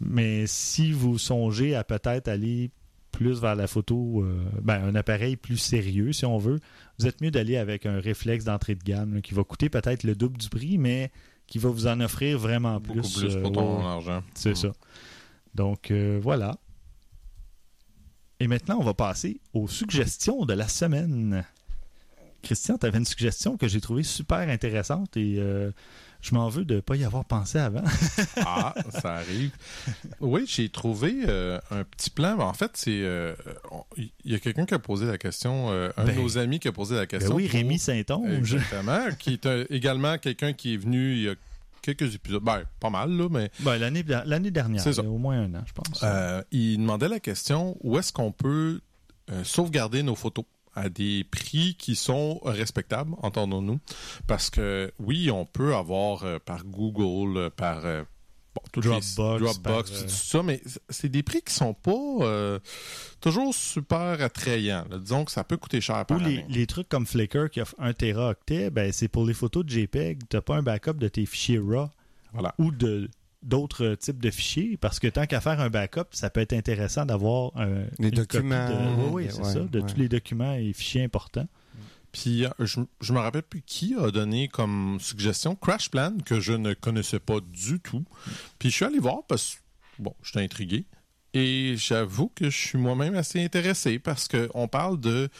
Mais si vous songez à peut-être aller plus vers la photo, euh, ben, un appareil plus sérieux, si on veut, vous êtes mieux d'aller avec un réflexe d'entrée de gamme là, qui va coûter peut-être le double du prix, mais qui va vous en offrir vraiment Beaucoup plus. plus euh, pour ton ouais. argent. C'est Mm. ça. Donc, euh, voilà. Et maintenant, on va passer aux suggestions de la semaine. Christian, tu avais une suggestion que j'ai trouvée super intéressante et euh, je m'en veux de ne pas y avoir pensé avant. [laughs] Ah, ça arrive. Oui, j'ai trouvé euh, un petit plan. En fait, c'est euh, il y a quelqu'un qui a posé la question, euh, un Ben, de nos amis qui a posé la Ben question. oui, pour- Rémi Saint-Onge. Exactement, qui est euh, également quelqu'un qui est venu il y a quelques épisodes, ben pas mal là, mais Ben, l'année, l'année dernière, C'est ça. il y a au moins un an, je pense. euh, il demandait la question où est-ce qu'on peut euh, sauvegarder nos photos? À des prix qui sont respectables, entendons-nous. Parce que oui, on peut avoir euh, par Google, euh, par euh, bon, toutes les- Dropbox, Dropbox par, tout ça, mais c'est des prix qui sont pas euh, toujours super attrayants. là. Disons que ça peut coûter cher par Ou les, année. les trucs comme Flickr qui offre 1 Teraoctet, ben c'est pour les photos de JPEG, tu pas un backup de tes fichiers RAW Voilà. ou de d'autres types de fichiers parce que tant qu'à faire un backup, ça peut être intéressant d'avoir un Les documents, de- oui, c'est ouais, ça, de ouais. tous les documents et fichiers importants. Puis euh, je, je me rappelle plus qui a donné comme suggestion Crash Plan que je ne connaissais pas du tout. Puis je suis allé voir parce que bon, j'étais intrigué et j'avoue que je suis moi-même assez intéressé parce que on parle de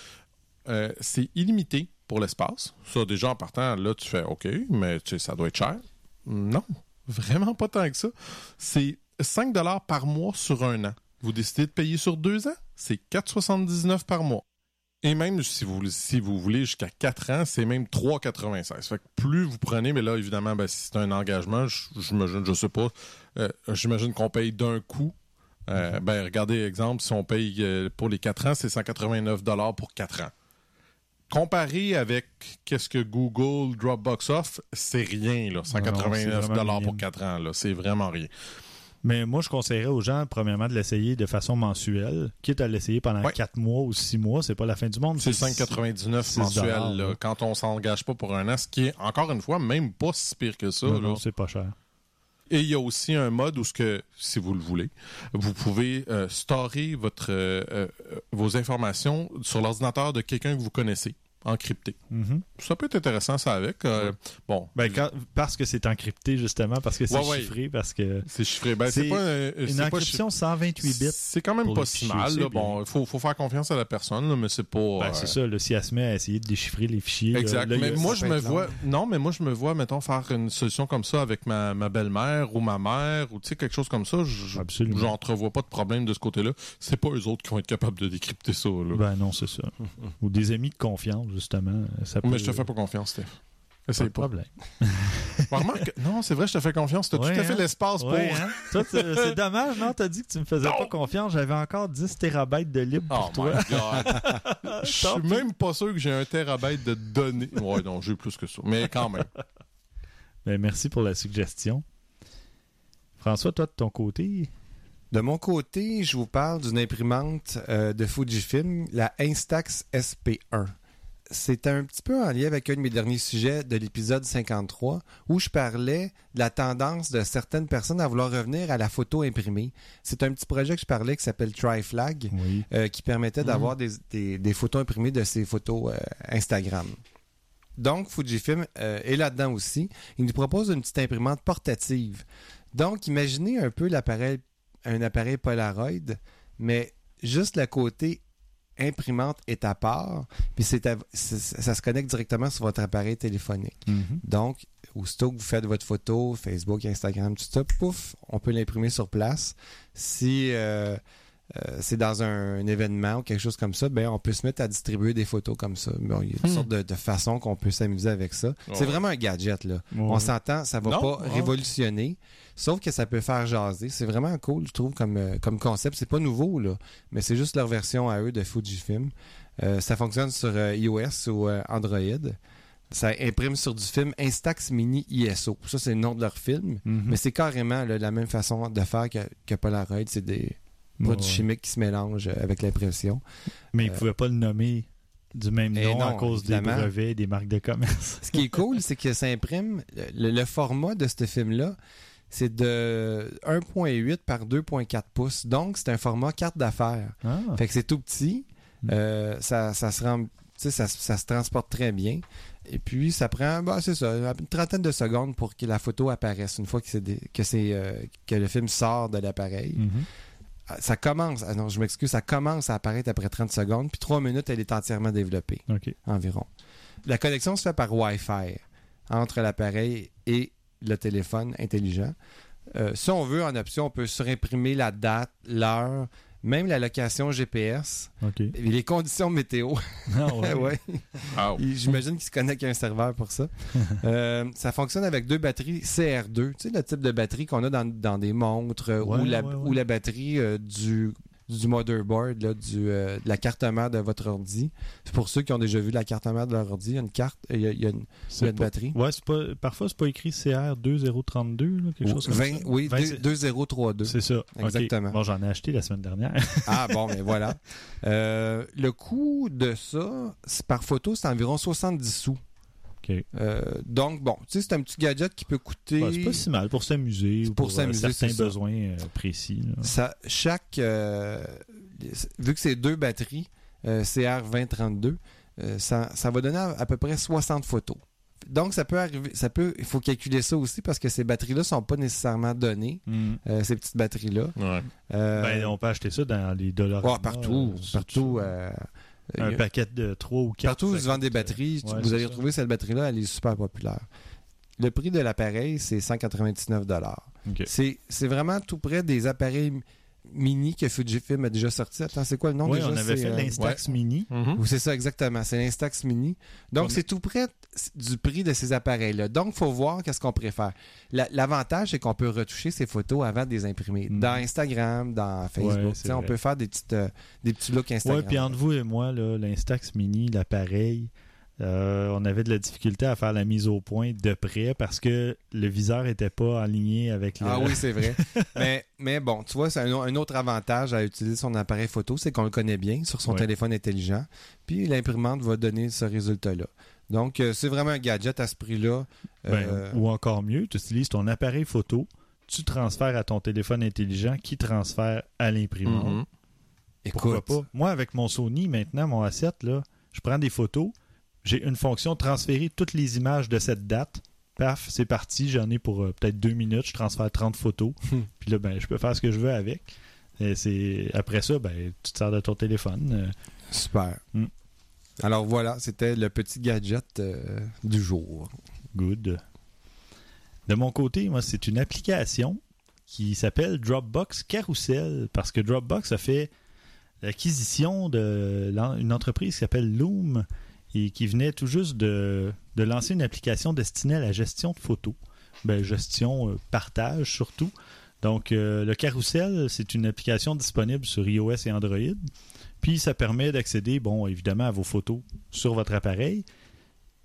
euh, c'est illimité pour l'espace. Ça déjà en partant là tu fais OK, mais tu sais ça doit être cher. Non, vraiment pas tant que ça. C'est 5 dollars par mois sur un an. Vous décidez de payer sur deux ans, c'est 4,79 par mois. Et même si vous, si vous voulez jusqu'à 4 ans, c'est même 3,96. Fait que plus vous prenez, mais là, évidemment, ben, si c'est un engagement, je- j'imagine, je sais pas, euh, j'imagine qu'on paye d'un coup. Euh, Ben, regardez, exemple, si on paye euh, pour les 4 ans, c'est 189 pour 4 ans. Comparé avec qu'est-ce que Google Dropbox offre, c'est rien, là. 189 vraiment pour minime. 4 ans, là. C'est vraiment rien. Mais moi, je conseillerais aux gens, premièrement, de l'essayer de façon mensuelle, quitte à l'essayer pendant Ouais. 4 mois ou 6 mois, c'est pas la fin du monde. C'est 5,99 6 mensuel, dollars, là, quand on s'engage pas pour un an, ce qui est, encore une fois, même pas si pire que ça. Non, non, c'est pas cher. Et il y a aussi un mode où, si vous le voulez, vous pouvez euh, storer euh, euh, vos informations sur l'ordinateur de quelqu'un que vous connaissez. Encrypté. Mhm. Ça peut être intéressant, ça, avec. Euh, Bon, Ben, quand- parce que c'est encrypté, justement, parce que c'est Ouais, ouais. chiffré, parce que c'est chiffré. Ben, c'est pas, euh, une c'est pas encryption 128 bits. C'est quand même pas si mal. là. puis- Bon, il faut, faut faire confiance à la personne, là, mais c'est pas. Ben, euh, c'est ça, là, si elle se met à essayer de déchiffrer les fichiers. Exact. là, mais a- moi, je me vois. Non, mais moi, je me vois, mettons, faire une solution comme ça avec ma, ma belle-mère ou ma mère ou tu sais, quelque chose comme ça. Absolument. j'entrevois pas de problème de ce côté-là. C'est pas eux autres qui vont être capables de décrypter ça. Là. Ben non, c'est ça. Ou des amis de confiance, justement. Ça peut... mais je te fais pas confiance, Steph. Pas Essaye de pas. problème. [laughs] Bon, remarque, non, c'est vrai, je te fais confiance. T'as Ouais, tout à fait hein? l'espace pour. Hein? Toi, tu- [laughs] c'est dommage, non? T'as dit que tu me faisais pas confiance. J'avais encore 10 terabytes de libre Oh pour my toi. [laughs] Je suis même pas sûr que j'ai un terabyte de données. Ouais, non, j'ai plus que ça. Mais quand même. Ben, merci pour la suggestion. François, toi, de ton côté, De mon côté, je vous parle d'une imprimante euh, de Fujifilm, la Instax SP1. C'est un petit peu en lien avec un de mes derniers sujets de l'épisode 53, où je parlais de la tendance de certaines personnes à vouloir revenir à la photo imprimée. C'est un petit projet que je parlais qui s'appelle TriFlag, oui. euh, qui permettait d'avoir des, des- des photos imprimées de ces photos euh, Instagram. Donc, Fujifilm euh, est là-dedans aussi. Il nous propose une petite imprimante portative. Donc, imaginez un peu l'appareil, un appareil Polaroid, mais juste le côté imprimante est à part, puis c'est ça se connecte directement sur votre appareil téléphonique. Mhm. Donc, aussitôt que vous faites votre photo, Facebook, Instagram, tout ça, pouf, on peut l'imprimer sur place. Si euh, euh, c'est dans un, un événement ou quelque chose comme ça, ben on peut se mettre à distribuer des photos comme ça. Bon, il y a toutes Hmm. sortes de, de façons qu'on peut s'amuser avec ça. C'est vraiment un gadget, là. Ouais. On s'entend, ça va Non, pas ouais. révolutionner, sauf que ça peut faire jaser. C'est vraiment cool, je trouve, comme, euh, comme concept. C'est pas nouveau, là, mais c'est juste leur version à eux de Fujifilm. Euh, ça fonctionne sur euh, iOS ou euh, Android. Ça imprime sur du film Instax Mini ISO. Ça, c'est le nom de leur film. Mhm. Mais c'est carrément là, la même façon de faire que, que Polaroid. C'est des produits chimiques qui se mélangent euh, avec l'impression. Mais ils Euh, ne pouvaient pas le nommer du même Eh nom à non, cause des brevets et des marques de commerce. Ce qui est cool, [laughs] c'est que ça imprime. Le, le format de ce film-là, c'est de 1.8 par 2.4 pouces. Donc, c'est un format carte d'affaires. Ah. Fait que c'est tout petit. Mm. Euh, ça, ça se rend, ça, ça se transporte très bien. Et puis, ça prend, bah, c'est ça, une trentaine de secondes pour que la photo apparaisse une fois que, c'est que, c'est, euh, que le film sort de l'appareil. Mhm. Ah, Ça commence, ah non, je m'excuse, ça commence à apparaître après 30 secondes, puis 3 minutes, elle est entièrement développée OK. environ. La connexion se fait par Wi-Fi entre l'appareil et le téléphone intelligent. Euh, si on veut, en option, on peut surimprimer la date, l'heure, même la location GPS et les conditions météo. Ah, ouais. [laughs] J'imagine qu'il se connecte à un serveur pour ça. [laughs] Euh, ça fonctionne avec deux batteries CR2. Tu sais, le type de batterie qu'on a dans, dans des montres euh, Ouais, ou, la, ouais, ouais. ou la batterie euh, du, du motherboard, là, du, euh, de la carte mère de votre ordi. C'est pour ceux qui ont déjà vu la carte mère de leur ordi. Il y a une carte, il y a, il y a une, il y a une pas- batterie. Ouais, c'est pas... parfois, c'est pas écrit CR2032, là, quelque chose comme 20 ça. oui, 20, deux- c'est- 2032. C'est ça. Exactement. Bon, j'en ai acheté la semaine dernière. [laughs] Ah bon, mais voilà. Euh, le coût de ça, c'est- par photo, c'est environ 70 sous. Euh, donc, bon, tu sais, c'est un petit gadget qui peut coûter. Ouais, c'est pas si mal pour s'amuser ou pour pour, euh, s'amuser, certains besoins euh, précis. là. Ça, chaque. euh, vu que c'est deux batteries, euh, CR2032, euh, ça, ça va donner à, à peu près 60 photos. Donc, ça peut arriver. Ça peut, il faut calculer ça aussi parce que ces batteries-là sont pas nécessairement données, Mm. euh, ces petites batteries-là. ouais. Euh, Ben, on peut acheter ça dans les dollars. ouais, partout. partout. Euh, Un a- paquet de 3 ou 4. Partout où ils vendent des batteries, Ouais, vous allez ça. retrouver cette batterie-là, elle est super populaire. Le prix de l'appareil, c'est 199 OK. C'est c'est vraiment tout près des appareils mini que Fujifilm a déjà sorti. Attends, c'est quoi le nom Oui, déjà? on avait C'est, fait euh, l'Instax Mini. Oui, c'est ça, exactement. C'est l'Instax Mini. Donc, On- c'est tout près du prix de ces appareils-là. Donc, il faut voir qu'est-ce qu'on préfère. La- L'avantage, c'est qu'on peut retoucher ces photos avant de les imprimer. Mhm. Dans Instagram, dans Facebook. Ouais, on peut faire des, petites, euh, des petits looks Instagram. Oui, puis entre vous et moi, là, l'Instax Mini, l'appareil, euh, on avait de la difficulté à faire la mise au point de près parce que le viseur n'était pas aligné avec le. Ah oui, c'est vrai. [laughs] mais, mais bon, tu vois, c'est un, un autre avantage à utiliser son appareil photo, c'est qu'on le connaît bien sur son Ouais. téléphone intelligent. Puis l'imprimante va donner ce résultat-là. Donc, euh, c'est vraiment un gadget à ce prix-là. Ben, Euh, Ou encore mieux, tu utilises ton appareil photo, tu transfères à ton téléphone intelligent qui transfère à l'imprimante. Mhm. Pourquoi écoute, pas? Moi, avec mon Sony, maintenant, mon A7, là, je prends des photos, j'ai une fonction transférer toutes les images de cette date. Paf, c'est parti. J'en ai pour euh, peut-être deux minutes. Je transfère 30 photos. Puis là, ben, je peux faire ce que je veux avec. Et c'est après ça, ben, tu te sers de ton téléphone. Euh, Super. Mm. Alors voilà, c'était le petit gadget euh, du jour. Good. De mon côté, moi, c'est une application qui s'appelle Dropbox Carousel parce que Dropbox a fait l'acquisition d'une entreprise qui s'appelle Loom et qui venait tout juste de, lancer une application destinée à la gestion de photos. Ben, gestion, euh, partage surtout. Donc, euh, le Carousel, c'est une application disponible sur iOS et Android. Puis, ça permet d'accéder, bon, évidemment, à vos photos sur votre appareil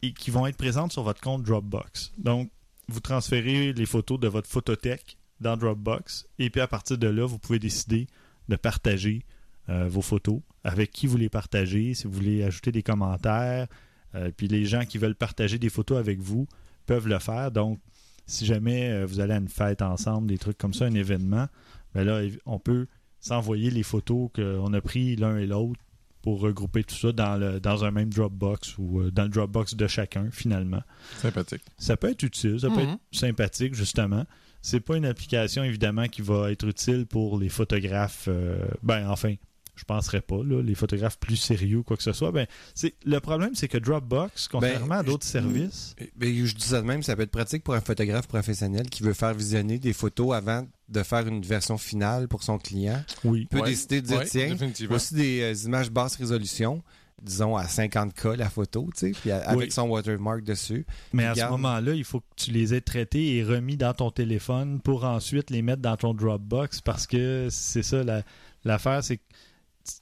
et qui vont être présentes sur votre compte Dropbox. Donc, vous transférez les photos de votre photothèque dans Dropbox et puis à partir de là, vous pouvez décider de partager euh, vos photos, avec qui vous les partagez, si vous voulez ajouter des commentaires. Euh, puis les gens qui veulent partager des photos avec vous peuvent le faire. Donc, si jamais euh, vous allez à une fête ensemble, des trucs comme ça, un événement, ben là, on peut s'envoyer les photos qu'on a pris l'un et l'autre pour regrouper tout ça dans, le, dans un même Dropbox ou euh, dans le Dropbox de chacun, finalement. Sympathique. Ça peut être utile, ça peut Mhm. être sympathique, justement. C'est pas une application, évidemment, qui va être utile pour les photographes. euh, ben, enfin, je penserais pas, là, les photographes plus sérieux, quoi que ce soit. Ben, c'est, le problème, c'est que Dropbox, contrairement à d'autres services, Et- ben, je dis ça de même, ça peut être pratique pour un photographe professionnel qui veut faire visionner des photos avant de faire une version finale pour son client. oui. Il peut Ouais. décider de dire, Ouais, tiens, voici des euh, images basse résolution, disons à 50K la photo, tu sais, puis à- avec Oui. son watermark dessus. Mais à ce moment-là, il faut que tu les aies traités et remis dans ton téléphone pour ensuite les mettre dans ton Dropbox parce que c'est ça la- l'affaire, c'est que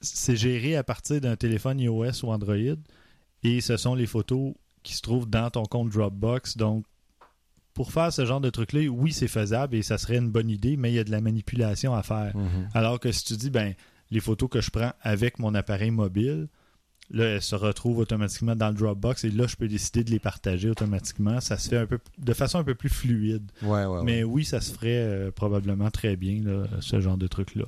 c'est géré à partir d'un téléphone iOS ou Android et ce sont les photos qui se trouvent dans ton compte Dropbox. Donc, pour faire ce genre de truc-là, oui, c'est faisable et ça serait une bonne idée, mais il y a de la manipulation à faire. Alors que si tu dis, ben, les photos que je prends avec mon appareil mobile, là, elles se retrouvent automatiquement dans le Dropbox et là, je peux décider de les partager automatiquement. Ça se fait un peu de façon un peu plus fluide. Ouais, ouais, ouais. Mais oui, ça se ferait euh, probablement très bien, là, ce genre de truc-là.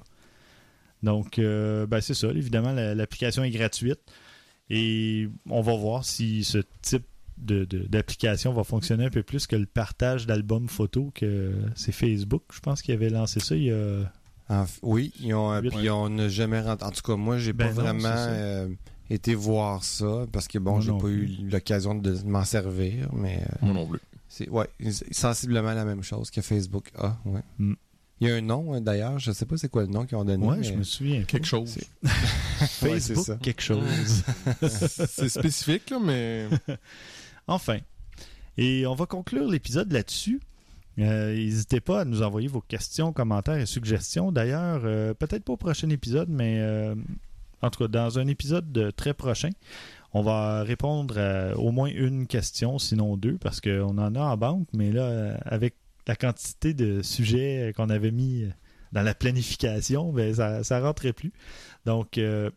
Donc, euh, ben, c'est ça. Évidemment, la- l'application est gratuite et on va voir si ce type de- de- d'application va fonctionner un peu plus que le partage d'albums photos que c'est Facebook. Je pense qu'il avait lancé ça il y a En oui, ils ont, puis on n'a jamais rentré. En tout cas, moi, j'ai Ben pas non, vraiment euh, été voir ça parce que bon, j'ai pas eu l'occasion de m'en servir, mais euh, Moi non plus. c'est ouais, sensiblement la même chose que Facebook a. Ouais. Mm. Il y a un nom hein, d'ailleurs, je sais pas c'est quoi le nom qu'ils ont donné. Ouais, mais- je me souviens. Quelque chose. [laughs] Ouais, Facebook, ça. quelque chose. [laughs] C'est spécifique, là, mais [laughs] Enfin. Et on va conclure l'épisode là-dessus. Euh, N'hésitez pas à nous envoyer vos questions, commentaires et suggestions. D'ailleurs, euh, peut-être pas au prochain épisode, mais euh, en tout cas, dans un épisode de très prochain, on va répondre à au moins une question, sinon deux, parce qu'on en a en banque, mais là, avec la quantité de sujets qu'on avait mis dans la planification, ben, ça ne rentrait plus. Donc, euh,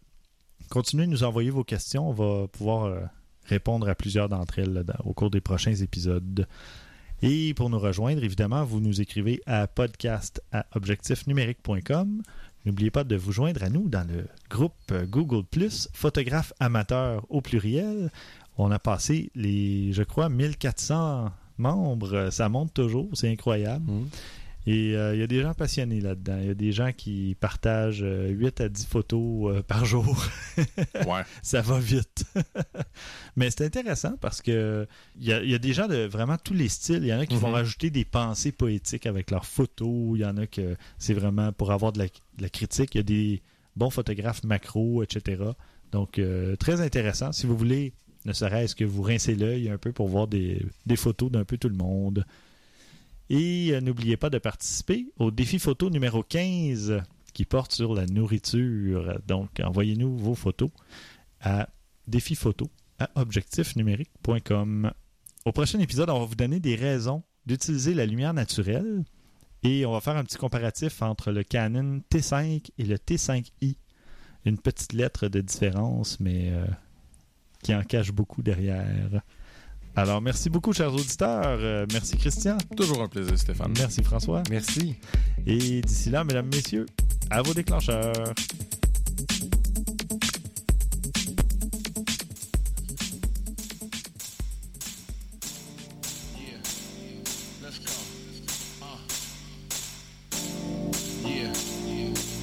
continuez de nous envoyer vos questions. On va pouvoir euh, répondre à plusieurs d'entre elles au cours des prochains épisodes. Et pour nous rejoindre, évidemment, vous nous écrivez à podcast à objectifnumérique.com. N'oubliez pas de vous joindre à nous dans le groupe Google Plus Photographe amateur au pluriel. On a passé les, je crois, 1400 membres. Ça monte toujours, c'est incroyable. Mm. Et euh, il y a des gens passionnés là-dedans. Il y a des gens qui partagent euh, 8 à 10 photos euh, par jour. [laughs] ouais. ça va vite. [laughs] Mais c'est intéressant parce que il y, a- il y a des gens de vraiment tous les styles. Il y en a qui vont Mhm. rajouter des pensées poétiques avec leurs photos. Il y en a que c'est vraiment pour avoir de la, de la critique. Il y a des bons photographes macro, etc. Donc, euh, très intéressant. Si vous voulez, ne serait-ce que vous rincer l'œil un peu pour voir des, des photos d'un peu tout le monde. Et euh, n'oubliez pas de participer au défi photo numéro 15 qui porte sur la nourriture. Donc, envoyez-nous vos photos à défi photo à objectifnumérique.com. Au prochain épisode, on va vous donner des raisons d'utiliser la lumière naturelle et on va faire un petit comparatif entre le Canon T5 et le T5i. Une petite lettre de différence, mais euh, qui en cache beaucoup derrière. Alors, merci beaucoup, chers auditeurs. Euh, merci, Christian. Toujours un plaisir, Stéphane. Merci, François. Merci. Et d'ici là, mesdames, messieurs, à vos déclencheurs.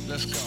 Let's go. Ah.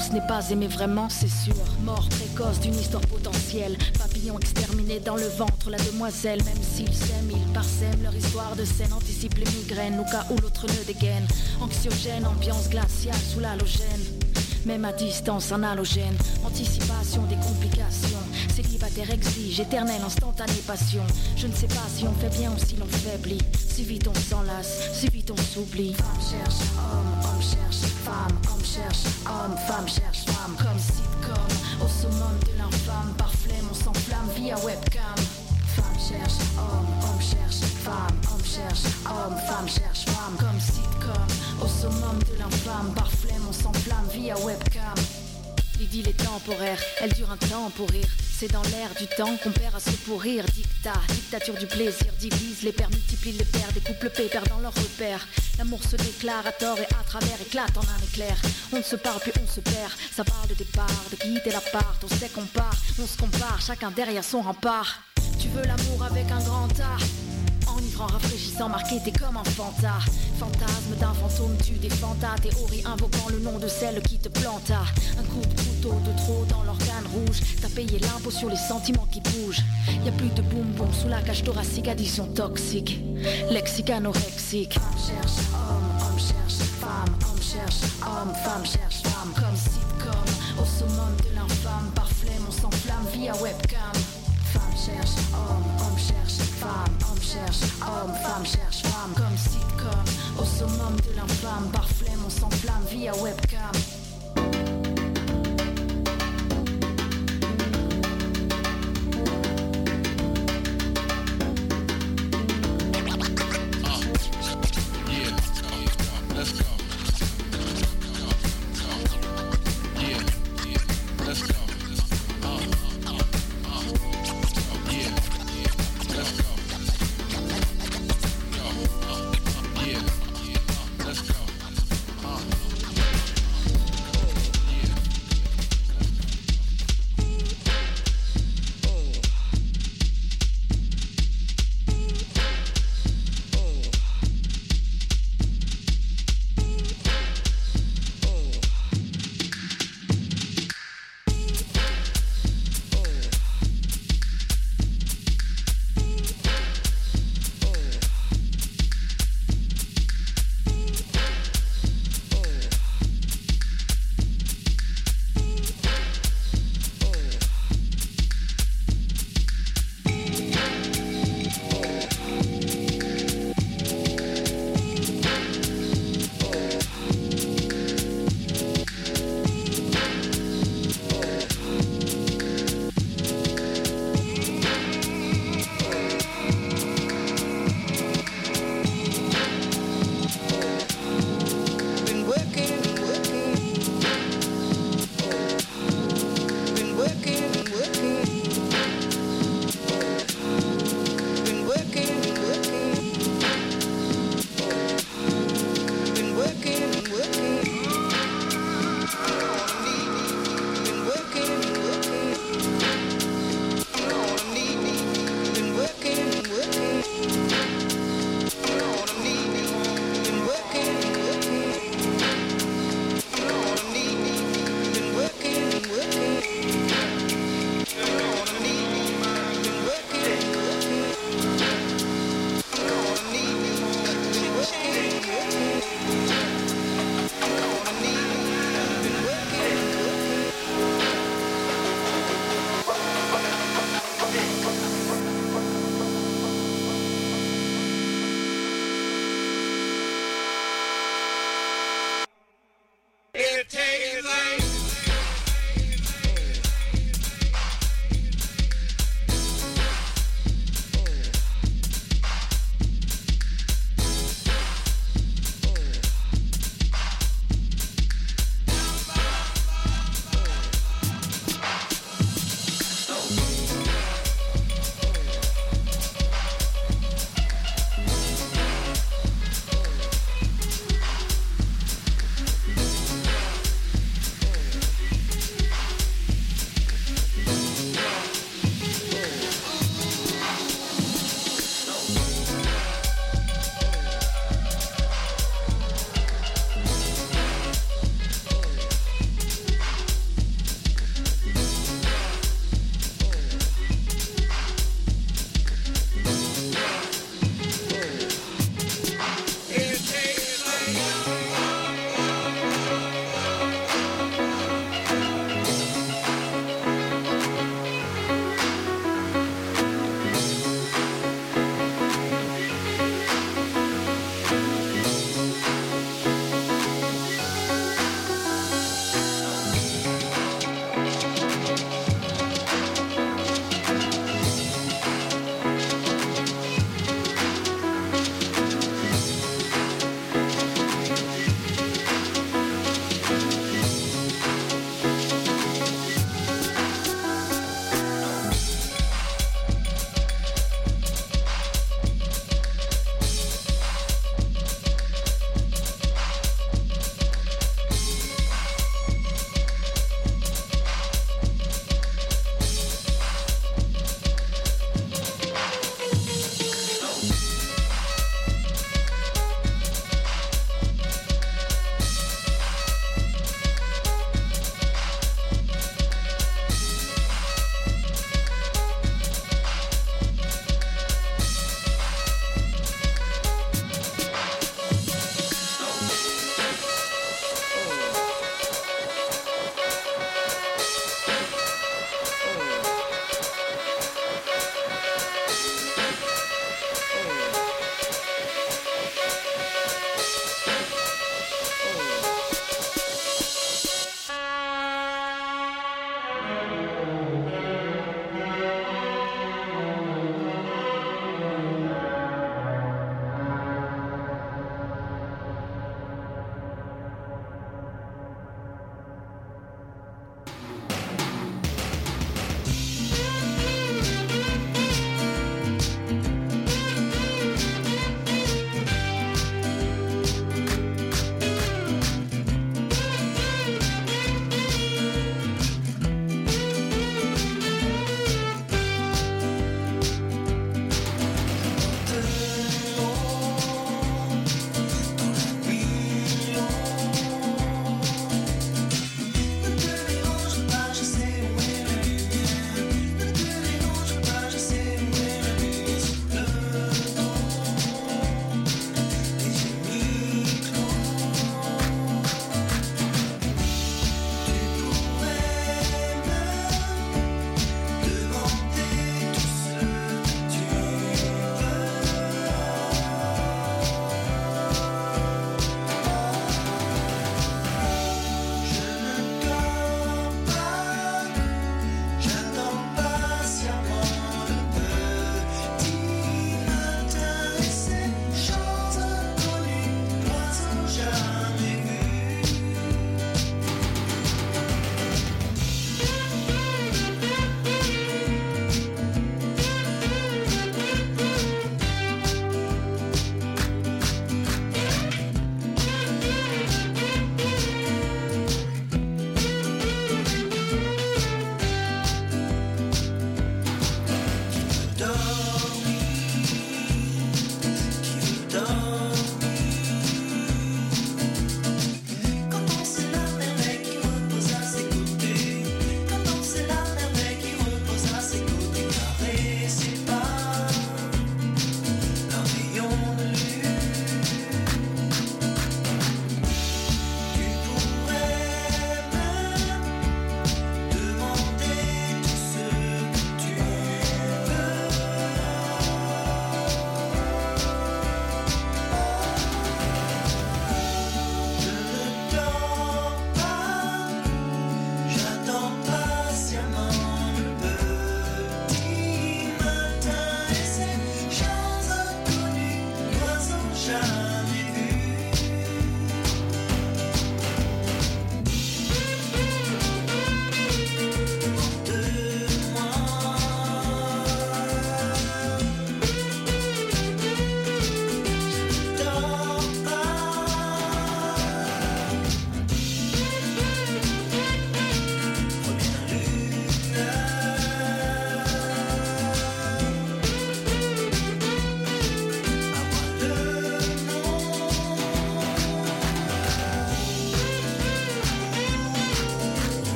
ce n'est pas aimer vraiment, c'est sûr. Mort précoce d'une histoire potentielle. Papillon exterminé dans le ventre, la demoiselle. Même s'ils s'aiment, ils parsèment leur histoire de scène. Anticipe les migraines, au cas où l'autre ne dégaine. Anxiogène, ambiance glaciale sous l'halogène. Même à distance, un halogène, anticipation des complications. Célibataire exige, éternelle, instantanée passion. Je ne sais pas si on fait bien ou si l'on faiblit. Si vite on s'enlace, si vite on s'oublie. Femme cherche homme, homme cherche femme, cherche homme, femme cherche femme. Comme sitcom, au summum de l'infâme, par flemme on s'enflamme via webcam. Femme cherche homme, homme cherche femme, homme cherche homme, femme cherche femme. Comme sitcom, au summum de l'infâme, par flemme on s'enflamme via webcam. L'idylle est temporaire, elle dure un temps pour rire. C'est dans l'air du temps qu'on perd à se pourrir. Dictat, dictature du plaisir, divise les pères, multiplie les pères, des couples paix perdant leur repère. L'amour se déclare à tort et à travers, éclate en un éclair. On ne se parle puis on se perd. Ça parle de départ, de quitter l'appart. On sait qu'on part, on se compare, chacun derrière son rempart. Tu veux l'amour avec un grand A Enivrant, rafraîchissant, marqué, t'es comme un fanta. Fantasme d'un fantôme, tu défends ta théorie Invoquant le nom de celle qui te planta Un coup de couteau de trop dans l'organe rouge T'as payé l'impôt sur les sentiments qui bougent. Y a plus de boum boum sous la cage thoracique Addiction toxique, lexique anorexique Femme cherche homme, homme cherche femme Homme cherche homme, femme cherche femme. Comme sitcom, au summum de l'infâme Par flemme, on s'enflamme via webcam. Femme cherche homme, homme cherche femme, homme cherche homme, femme cherche femme. Comme sitcom, au summum de l'infâme, par flemme on s'enflamme via webcam.